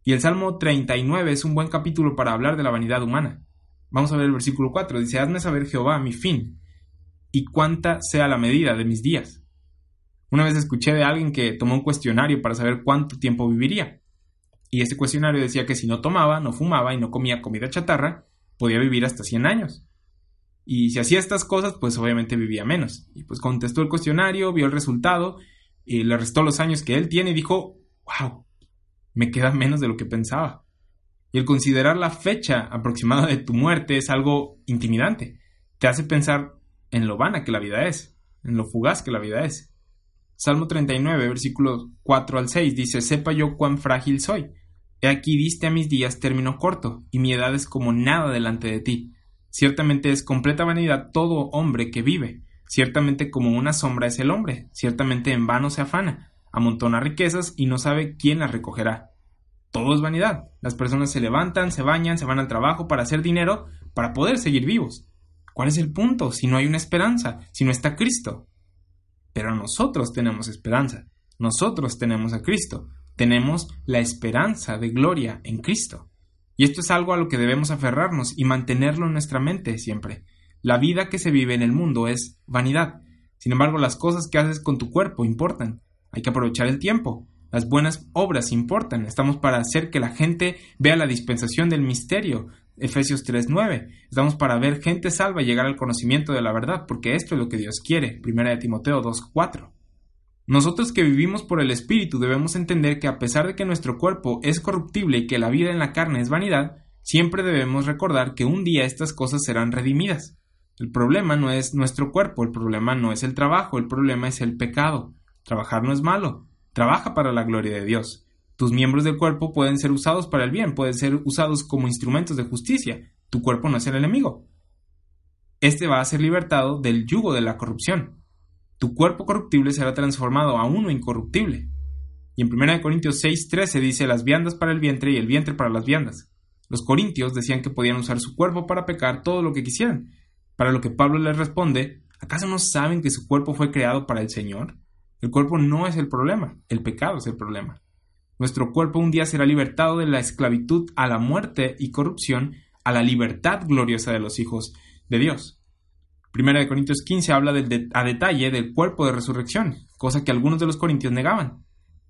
Y el Salmo 39 es un buen capítulo para hablar de la vanidad humana. Vamos a ver el versículo 4. Dice, Hazme saber Jehová mi fin y cuánta sea la medida de mis días. Una vez escuché de alguien que tomó un cuestionario para saber cuánto tiempo viviría. Y este cuestionario decía que si no tomaba, no fumaba y no comía comida chatarra, podía vivir hasta 100 años. Y si hacía estas cosas, pues obviamente vivía menos. Y pues contestó el cuestionario, vio el resultado, y le restó los años que él tiene y dijo, wow, me queda menos de lo que pensaba. Y el considerar la fecha aproximada de tu muerte es algo intimidante. Te hace pensar en lo vana que la vida es, en lo fugaz que la vida es. Salmo 39, versículos 4 al 6 dice, Sepa yo cuán frágil soy. Aquí diste a mis días término corto, y mi edad es como nada delante de ti. Ciertamente es completa vanidad todo hombre que vive. Ciertamente como una sombra es el hombre. Ciertamente en vano se afana. Amontona riquezas y no sabe quién las recogerá. Todo es vanidad. Las personas se levantan, se bañan, se van al trabajo para hacer dinero, para poder seguir vivos. ¿Cuál es el punto si no hay una esperanza, si no está Cristo? Pero nosotros tenemos esperanza, nosotros tenemos a Cristo, tenemos la esperanza de gloria en Cristo. Y esto es algo a lo que debemos aferrarnos y mantenerlo en nuestra mente siempre. La vida que se vive en el mundo es vanidad. Sin embargo, las cosas que haces con tu cuerpo importan. Hay que aprovechar el tiempo. Las buenas obras importan. Estamos para hacer que la gente vea la dispensación del misterio, Efesios 3:9. Estamos para ver gente salva y llegar al conocimiento de la verdad, porque esto es lo que Dios quiere. Primera de Timoteo 2:4. Nosotros que vivimos por el Espíritu debemos entender que a pesar de que nuestro cuerpo es corruptible y que la vida en la carne es vanidad, siempre debemos recordar que un día estas cosas serán redimidas. El problema no es nuestro cuerpo, el problema no es el trabajo, el problema es el pecado. Trabajar no es malo, trabaja para la gloria de Dios. Tus miembros del cuerpo pueden ser usados para el bien, pueden ser usados como instrumentos de justicia. Tu cuerpo no es el enemigo. Este va a ser libertado del yugo de la corrupción. Tu cuerpo corruptible será transformado a uno incorruptible. Y en 1 Corintios 6:13 dice las viandas para el vientre y el vientre para las viandas. Los corintios decían que podían usar su cuerpo para pecar todo lo que quisieran. Para lo que Pablo les responde, ¿acaso no saben que su cuerpo fue creado para el Señor? El cuerpo no es el problema, el pecado es el problema. Nuestro cuerpo un día será libertado de la esclavitud a la muerte y corrupción a la libertad gloriosa de los hijos de Dios. Primera de Corintios 15 habla a detalle del cuerpo de resurrección, cosa que algunos de los corintios negaban.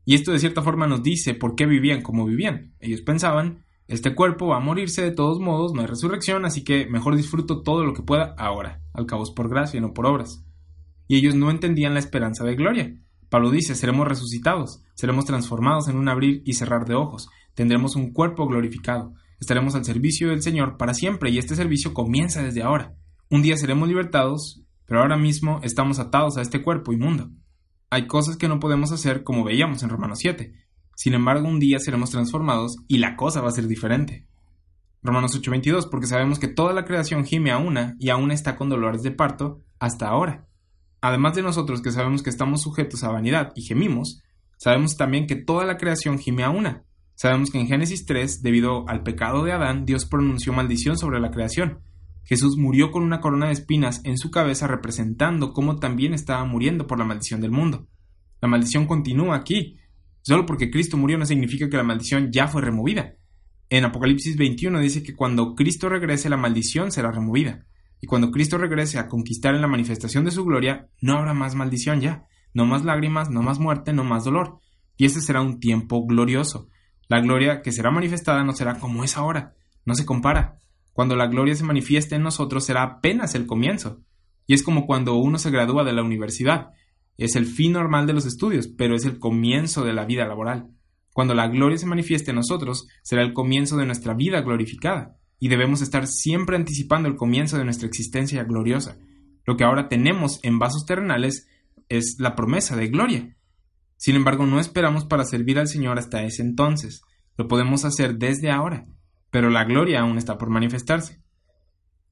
Y esto de cierta forma nos dice por qué vivían como vivían. Ellos pensaban, este cuerpo va a morirse de todos modos, no hay resurrección, así que mejor disfruto todo lo que pueda ahora, al cabo es por gracia, no por obras. Y ellos no entendían la esperanza de gloria. Pablo dice, seremos resucitados, seremos transformados en un abrir y cerrar de ojos, tendremos un cuerpo glorificado, estaremos al servicio del Señor para siempre y este servicio comienza desde ahora. Un día seremos libertados, pero ahora mismo estamos atados a este cuerpo inmundo. Hay cosas que no podemos hacer como veíamos en Romanos 7. Sin embargo, un día seremos transformados y la cosa va a ser diferente. Romanos 8:22, porque sabemos que toda la creación gime a una y aún está con dolores de parto hasta ahora. Además de nosotros que sabemos que estamos sujetos a vanidad y gemimos, sabemos también que toda la creación gime a una. Sabemos que en Génesis 3, debido al pecado de Adán, Dios pronunció maldición sobre la creación. Jesús murió con una corona de espinas en su cabeza representando cómo también estaba muriendo por la maldición del mundo. La maldición continúa aquí. Solo porque Cristo murió no significa que la maldición ya fue removida. En Apocalipsis 21 dice que cuando Cristo regrese la maldición será removida. Y cuando Cristo regrese a conquistar en la manifestación de su gloria, no habrá más maldición ya, no más lágrimas, no más muerte, no más dolor. Y ese será un tiempo glorioso. La gloria que será manifestada no será como es ahora, no se compara. Cuando la gloria se manifieste en nosotros será apenas el comienzo. Y es como cuando uno se gradúa de la universidad. Es el fin normal de los estudios, pero es el comienzo de la vida laboral. Cuando la gloria se manifieste en nosotros, será el comienzo de nuestra vida glorificada, y debemos estar siempre anticipando el comienzo de nuestra existencia gloriosa. Lo que ahora tenemos en vasos terrenales es la promesa de gloria. Sin embargo, no esperamos para servir al Señor hasta ese entonces. Lo podemos hacer desde ahora, pero la gloria aún está por manifestarse.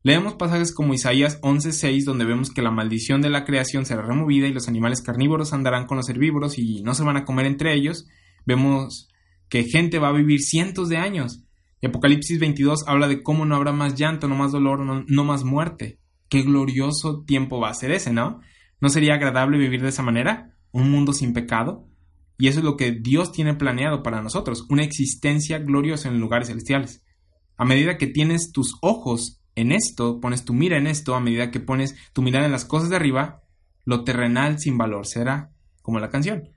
Leemos pasajes como Isaías 11:6 donde vemos que la maldición de la creación será removida y los animales carnívoros andarán con los herbívoros y no se van a comer entre ellos, Vemos que gente va a vivir cientos de años. Y Apocalipsis 22 habla de cómo no habrá más llanto, no más dolor, no, más muerte. Qué glorioso tiempo va a ser ese, ¿no? ¿No sería agradable vivir de esa manera? ¿Un mundo sin pecado? Y eso es lo que Dios tiene planeado para nosotros, una existencia gloriosa en lugares celestiales. A medida que tienes tus ojos en esto, pones tu mira en esto, a medida que pones tu mirada en las cosas de arriba, lo terrenal sin valor será, como la canción.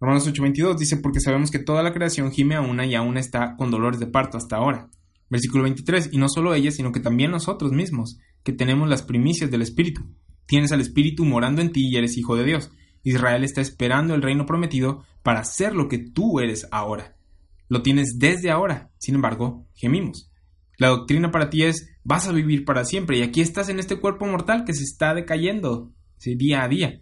Romanos 8:22 dice, porque sabemos que toda la creación gime a una y aún está con dolores de parto hasta ahora. Versículo 23, y no solo ella, sino que también nosotros mismos, que tenemos las primicias del Espíritu. Tienes al Espíritu morando en ti y eres hijo de Dios. Israel está esperando el reino prometido para ser lo que tú eres ahora. Lo tienes desde ahora, sin embargo, gemimos. La doctrina para ti es, vas a vivir para siempre y aquí estás en este cuerpo mortal que se está decayendo día a día.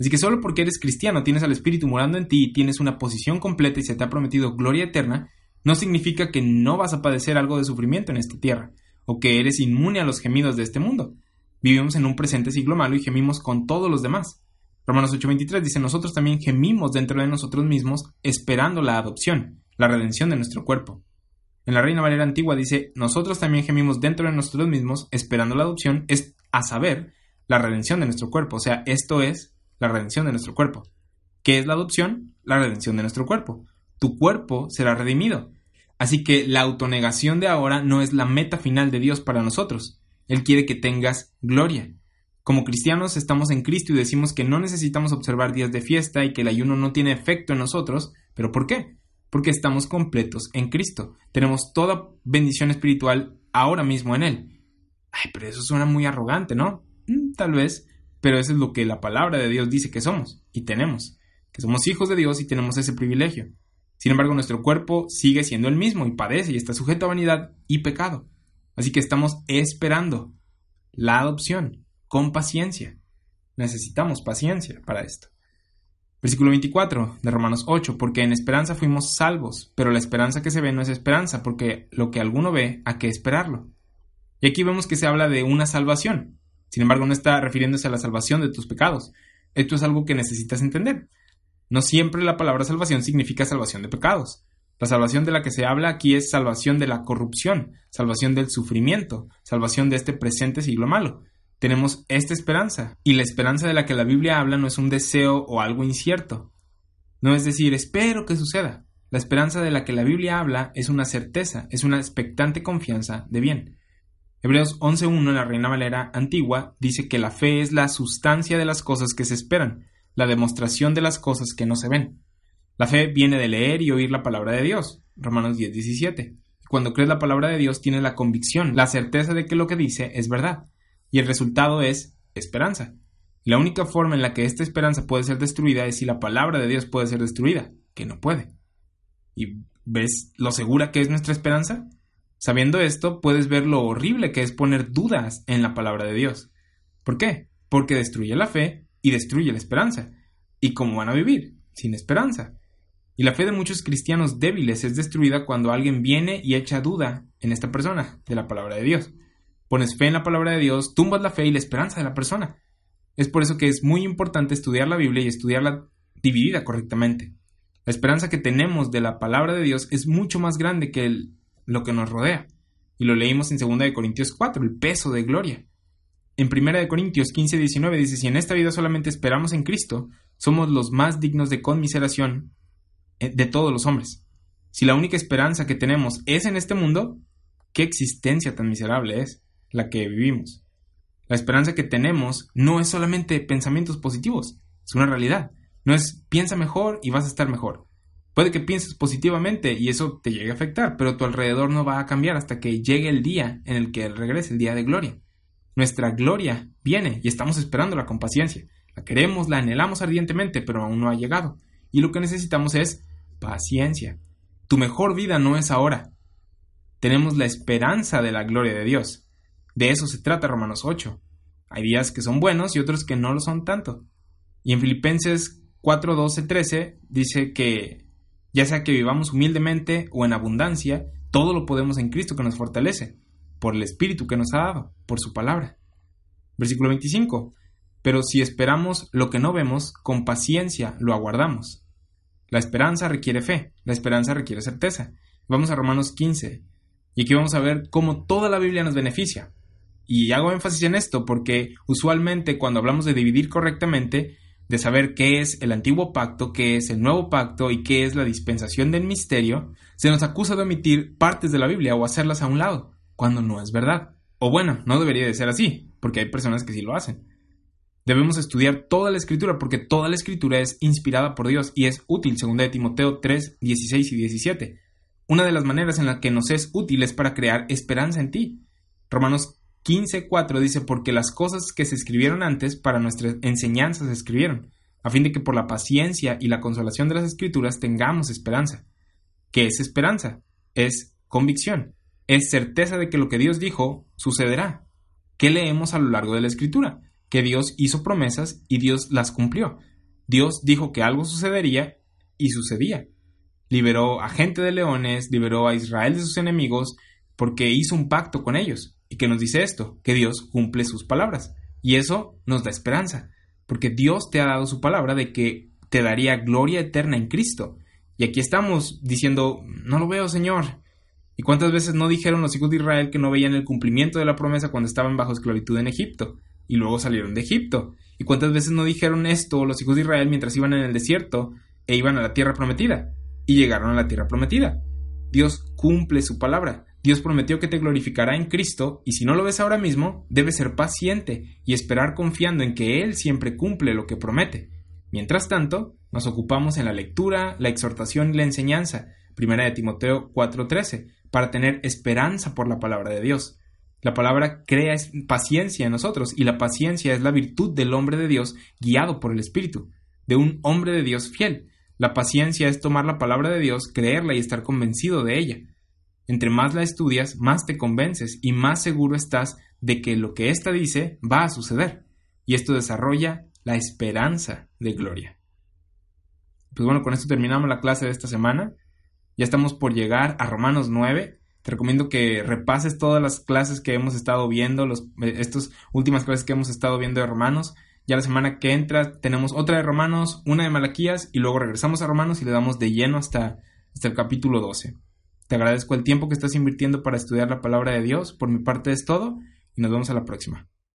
Así que solo porque eres cristiano, tienes al Espíritu morando en ti y tienes una posición completa y se te ha prometido gloria eterna, no significa que no vas a padecer algo de sufrimiento en esta tierra, o que eres inmune a los gemidos de este mundo. Vivimos en un presente siglo malo y gemimos con todos los demás. Romanos 8:23 dice, nosotros también gemimos dentro de nosotros mismos, esperando la adopción, la redención de nuestro cuerpo. En la Reina Valera Antigua dice, nosotros también gemimos dentro de nosotros mismos, esperando la adopción, es a saber, la redención de nuestro cuerpo. O sea, esto es la redención de nuestro cuerpo. ¿Qué es la adopción? La redención de nuestro cuerpo. Tu cuerpo será redimido. Así que la autonegación de ahora no es la meta final de Dios para nosotros. Él quiere que tengas gloria. Como cristianos estamos en Cristo y decimos que no necesitamos observar días de fiesta y que el ayuno no tiene efecto en nosotros, pero ¿por qué? Porque estamos completos en Cristo. Tenemos toda bendición espiritual ahora mismo en Él. Ay, pero eso suena muy arrogante, ¿no? Mm, tal vez, pero eso es lo que la palabra de Dios dice que somos y tenemos, que somos hijos de Dios y tenemos ese privilegio. Sin embargo, nuestro cuerpo sigue siendo el mismo y padece y está sujeto a vanidad y pecado. Así que estamos esperando la adopción con paciencia. Necesitamos paciencia para esto. Versículo 24 de Romanos 8, porque en esperanza fuimos salvos, pero la esperanza que se ve no es esperanza, porque lo que alguno ve, ¿a qué esperarlo? Y aquí vemos que se habla de una salvación, sin embargo, no está refiriéndose a la salvación de tus pecados. Esto es algo que necesitas entender. No siempre la palabra salvación significa salvación de pecados. La salvación de la que se habla aquí es salvación de la corrupción, salvación del sufrimiento, salvación de este presente siglo malo. Tenemos esta esperanza, y la esperanza de la que la Biblia habla no es un deseo o algo incierto. No es decir, espero que suceda. La esperanza de la que la Biblia habla es una certeza, es una expectante confianza de bien. Hebreos 11.1 en la Reina Valera antigua dice que la fe es la sustancia de las cosas que se esperan, la demostración de las cosas que no se ven. La fe viene de leer y oír la palabra de Dios. Romanos 10.17. Cuando crees la palabra de Dios tienes la convicción, la certeza de que lo que dice es verdad. Y el resultado es esperanza. la única forma en la que esta esperanza puede ser destruida es si la palabra de Dios puede ser destruida, que no puede. ¿Y ves lo segura que es nuestra esperanza? Sabiendo esto, puedes ver lo horrible que es poner dudas en la palabra de Dios. ¿Por qué? Porque destruye la fe y destruye la esperanza. ¿Y cómo van a vivir? Sin esperanza. Y la fe de muchos cristianos débiles es destruida cuando alguien viene y echa duda en esta persona de la palabra de Dios. Pones fe en la palabra de Dios, tumbas la fe y la esperanza de la persona. Es por eso que es muy importante estudiar la Biblia y estudiarla dividida correctamente. La esperanza que tenemos de la palabra de Dios es mucho más grande que lo que nos rodea. Y lo leímos en 2 Corintios 4, el peso de gloria. En 1 Corintios 15, 19 dice, si en esta vida solamente esperamos en Cristo, somos los más dignos de conmiseración eh, de todos los hombres. Si la única esperanza que tenemos es en este mundo, ¿qué existencia tan miserable es la que vivimos? La esperanza que tenemos no es solamente pensamientos positivos, es una realidad. No es piensa mejor y vas a estar mejor. Puede que pienses positivamente y eso te llegue a afectar, pero tu alrededor no va a cambiar hasta que llegue el día en el que regrese el día de gloria. Nuestra gloria viene y estamos esperándola con paciencia. La queremos, la anhelamos ardientemente, pero aún no ha llegado. Y lo que necesitamos es paciencia. Tu mejor vida no es ahora. Tenemos la esperanza de la gloria de Dios. De eso se trata Romanos 8. Hay días que son buenos y otros que no lo son tanto. Y en Filipenses 4, 12, 13 dice que ya sea que vivamos humildemente o en abundancia, todo lo podemos en Cristo que nos fortalece por el Espíritu que nos ha dado, por su palabra. Versículo 25. Pero si esperamos lo que no vemos, con paciencia lo aguardamos. La esperanza requiere fe, la esperanza requiere certeza. Vamos a Romanos 15, y aquí vamos a ver cómo toda la Biblia nos beneficia. Y hago énfasis en esto porque usualmente cuando hablamos de dividir correctamente, de saber qué es el antiguo pacto, qué es el nuevo pacto y qué es la dispensación del misterio, se nos acusa de omitir partes de la Biblia o hacerlas a un lado cuando no es verdad. O bueno, no debería de ser así, porque hay personas que sí lo hacen. Debemos estudiar toda la escritura porque toda la escritura es inspirada por Dios y es útil, según de Timoteo 3, 16 y 17. Una de las maneras en la que nos es útil es para crear esperanza en ti. Romanos 15, 4 dice, porque las cosas que se escribieron antes para nuestras enseñanzas se escribieron, a fin de que por la paciencia y la consolación de las escrituras tengamos esperanza. ¿Qué es esperanza? Es convicción es certeza de que lo que Dios dijo sucederá. ¿Qué leemos a lo largo de la escritura? Que Dios hizo promesas y Dios las cumplió. Dios dijo que algo sucedería y sucedía. Liberó a gente de leones, liberó a Israel de sus enemigos, porque hizo un pacto con ellos. ¿Y que nos dice esto? Que Dios cumple sus palabras. Y eso nos da esperanza, porque Dios te ha dado su palabra de que te daría gloria eterna en Cristo. Y aquí estamos diciendo, no lo veo, Señor, ¿Y cuántas veces no dijeron los hijos de Israel que no veían el cumplimiento de la promesa cuando estaban bajo esclavitud en Egipto? Y luego salieron de Egipto. ¿Y cuántas veces no dijeron esto los hijos de Israel mientras iban en el desierto e iban a la tierra prometida? Y llegaron a la tierra prometida. Dios cumple su palabra. Dios prometió que te glorificará en Cristo y si no lo ves ahora mismo, debes ser paciente y esperar confiando en que Él siempre cumple lo que promete. Mientras tanto, nos ocupamos en la lectura, la exhortación y la enseñanza. Primera de Timoteo 4:13 para tener esperanza por la palabra de Dios. La palabra crea paciencia en nosotros y la paciencia es la virtud del hombre de Dios guiado por el Espíritu, de un hombre de Dios fiel. La paciencia es tomar la palabra de Dios, creerla y estar convencido de ella. Entre más la estudias, más te convences y más seguro estás de que lo que ésta dice va a suceder. Y esto desarrolla la esperanza de gloria. Pues bueno, con esto terminamos la clase de esta semana. Ya estamos por llegar a Romanos 9. Te recomiendo que repases todas las clases que hemos estado viendo, eh, estas últimas clases que hemos estado viendo de Romanos. Ya la semana que entra tenemos otra de Romanos, una de Malaquías y luego regresamos a Romanos y le damos de lleno hasta, hasta el capítulo 12. Te agradezco el tiempo que estás invirtiendo para estudiar la palabra de Dios. Por mi parte es todo y nos vemos a la próxima.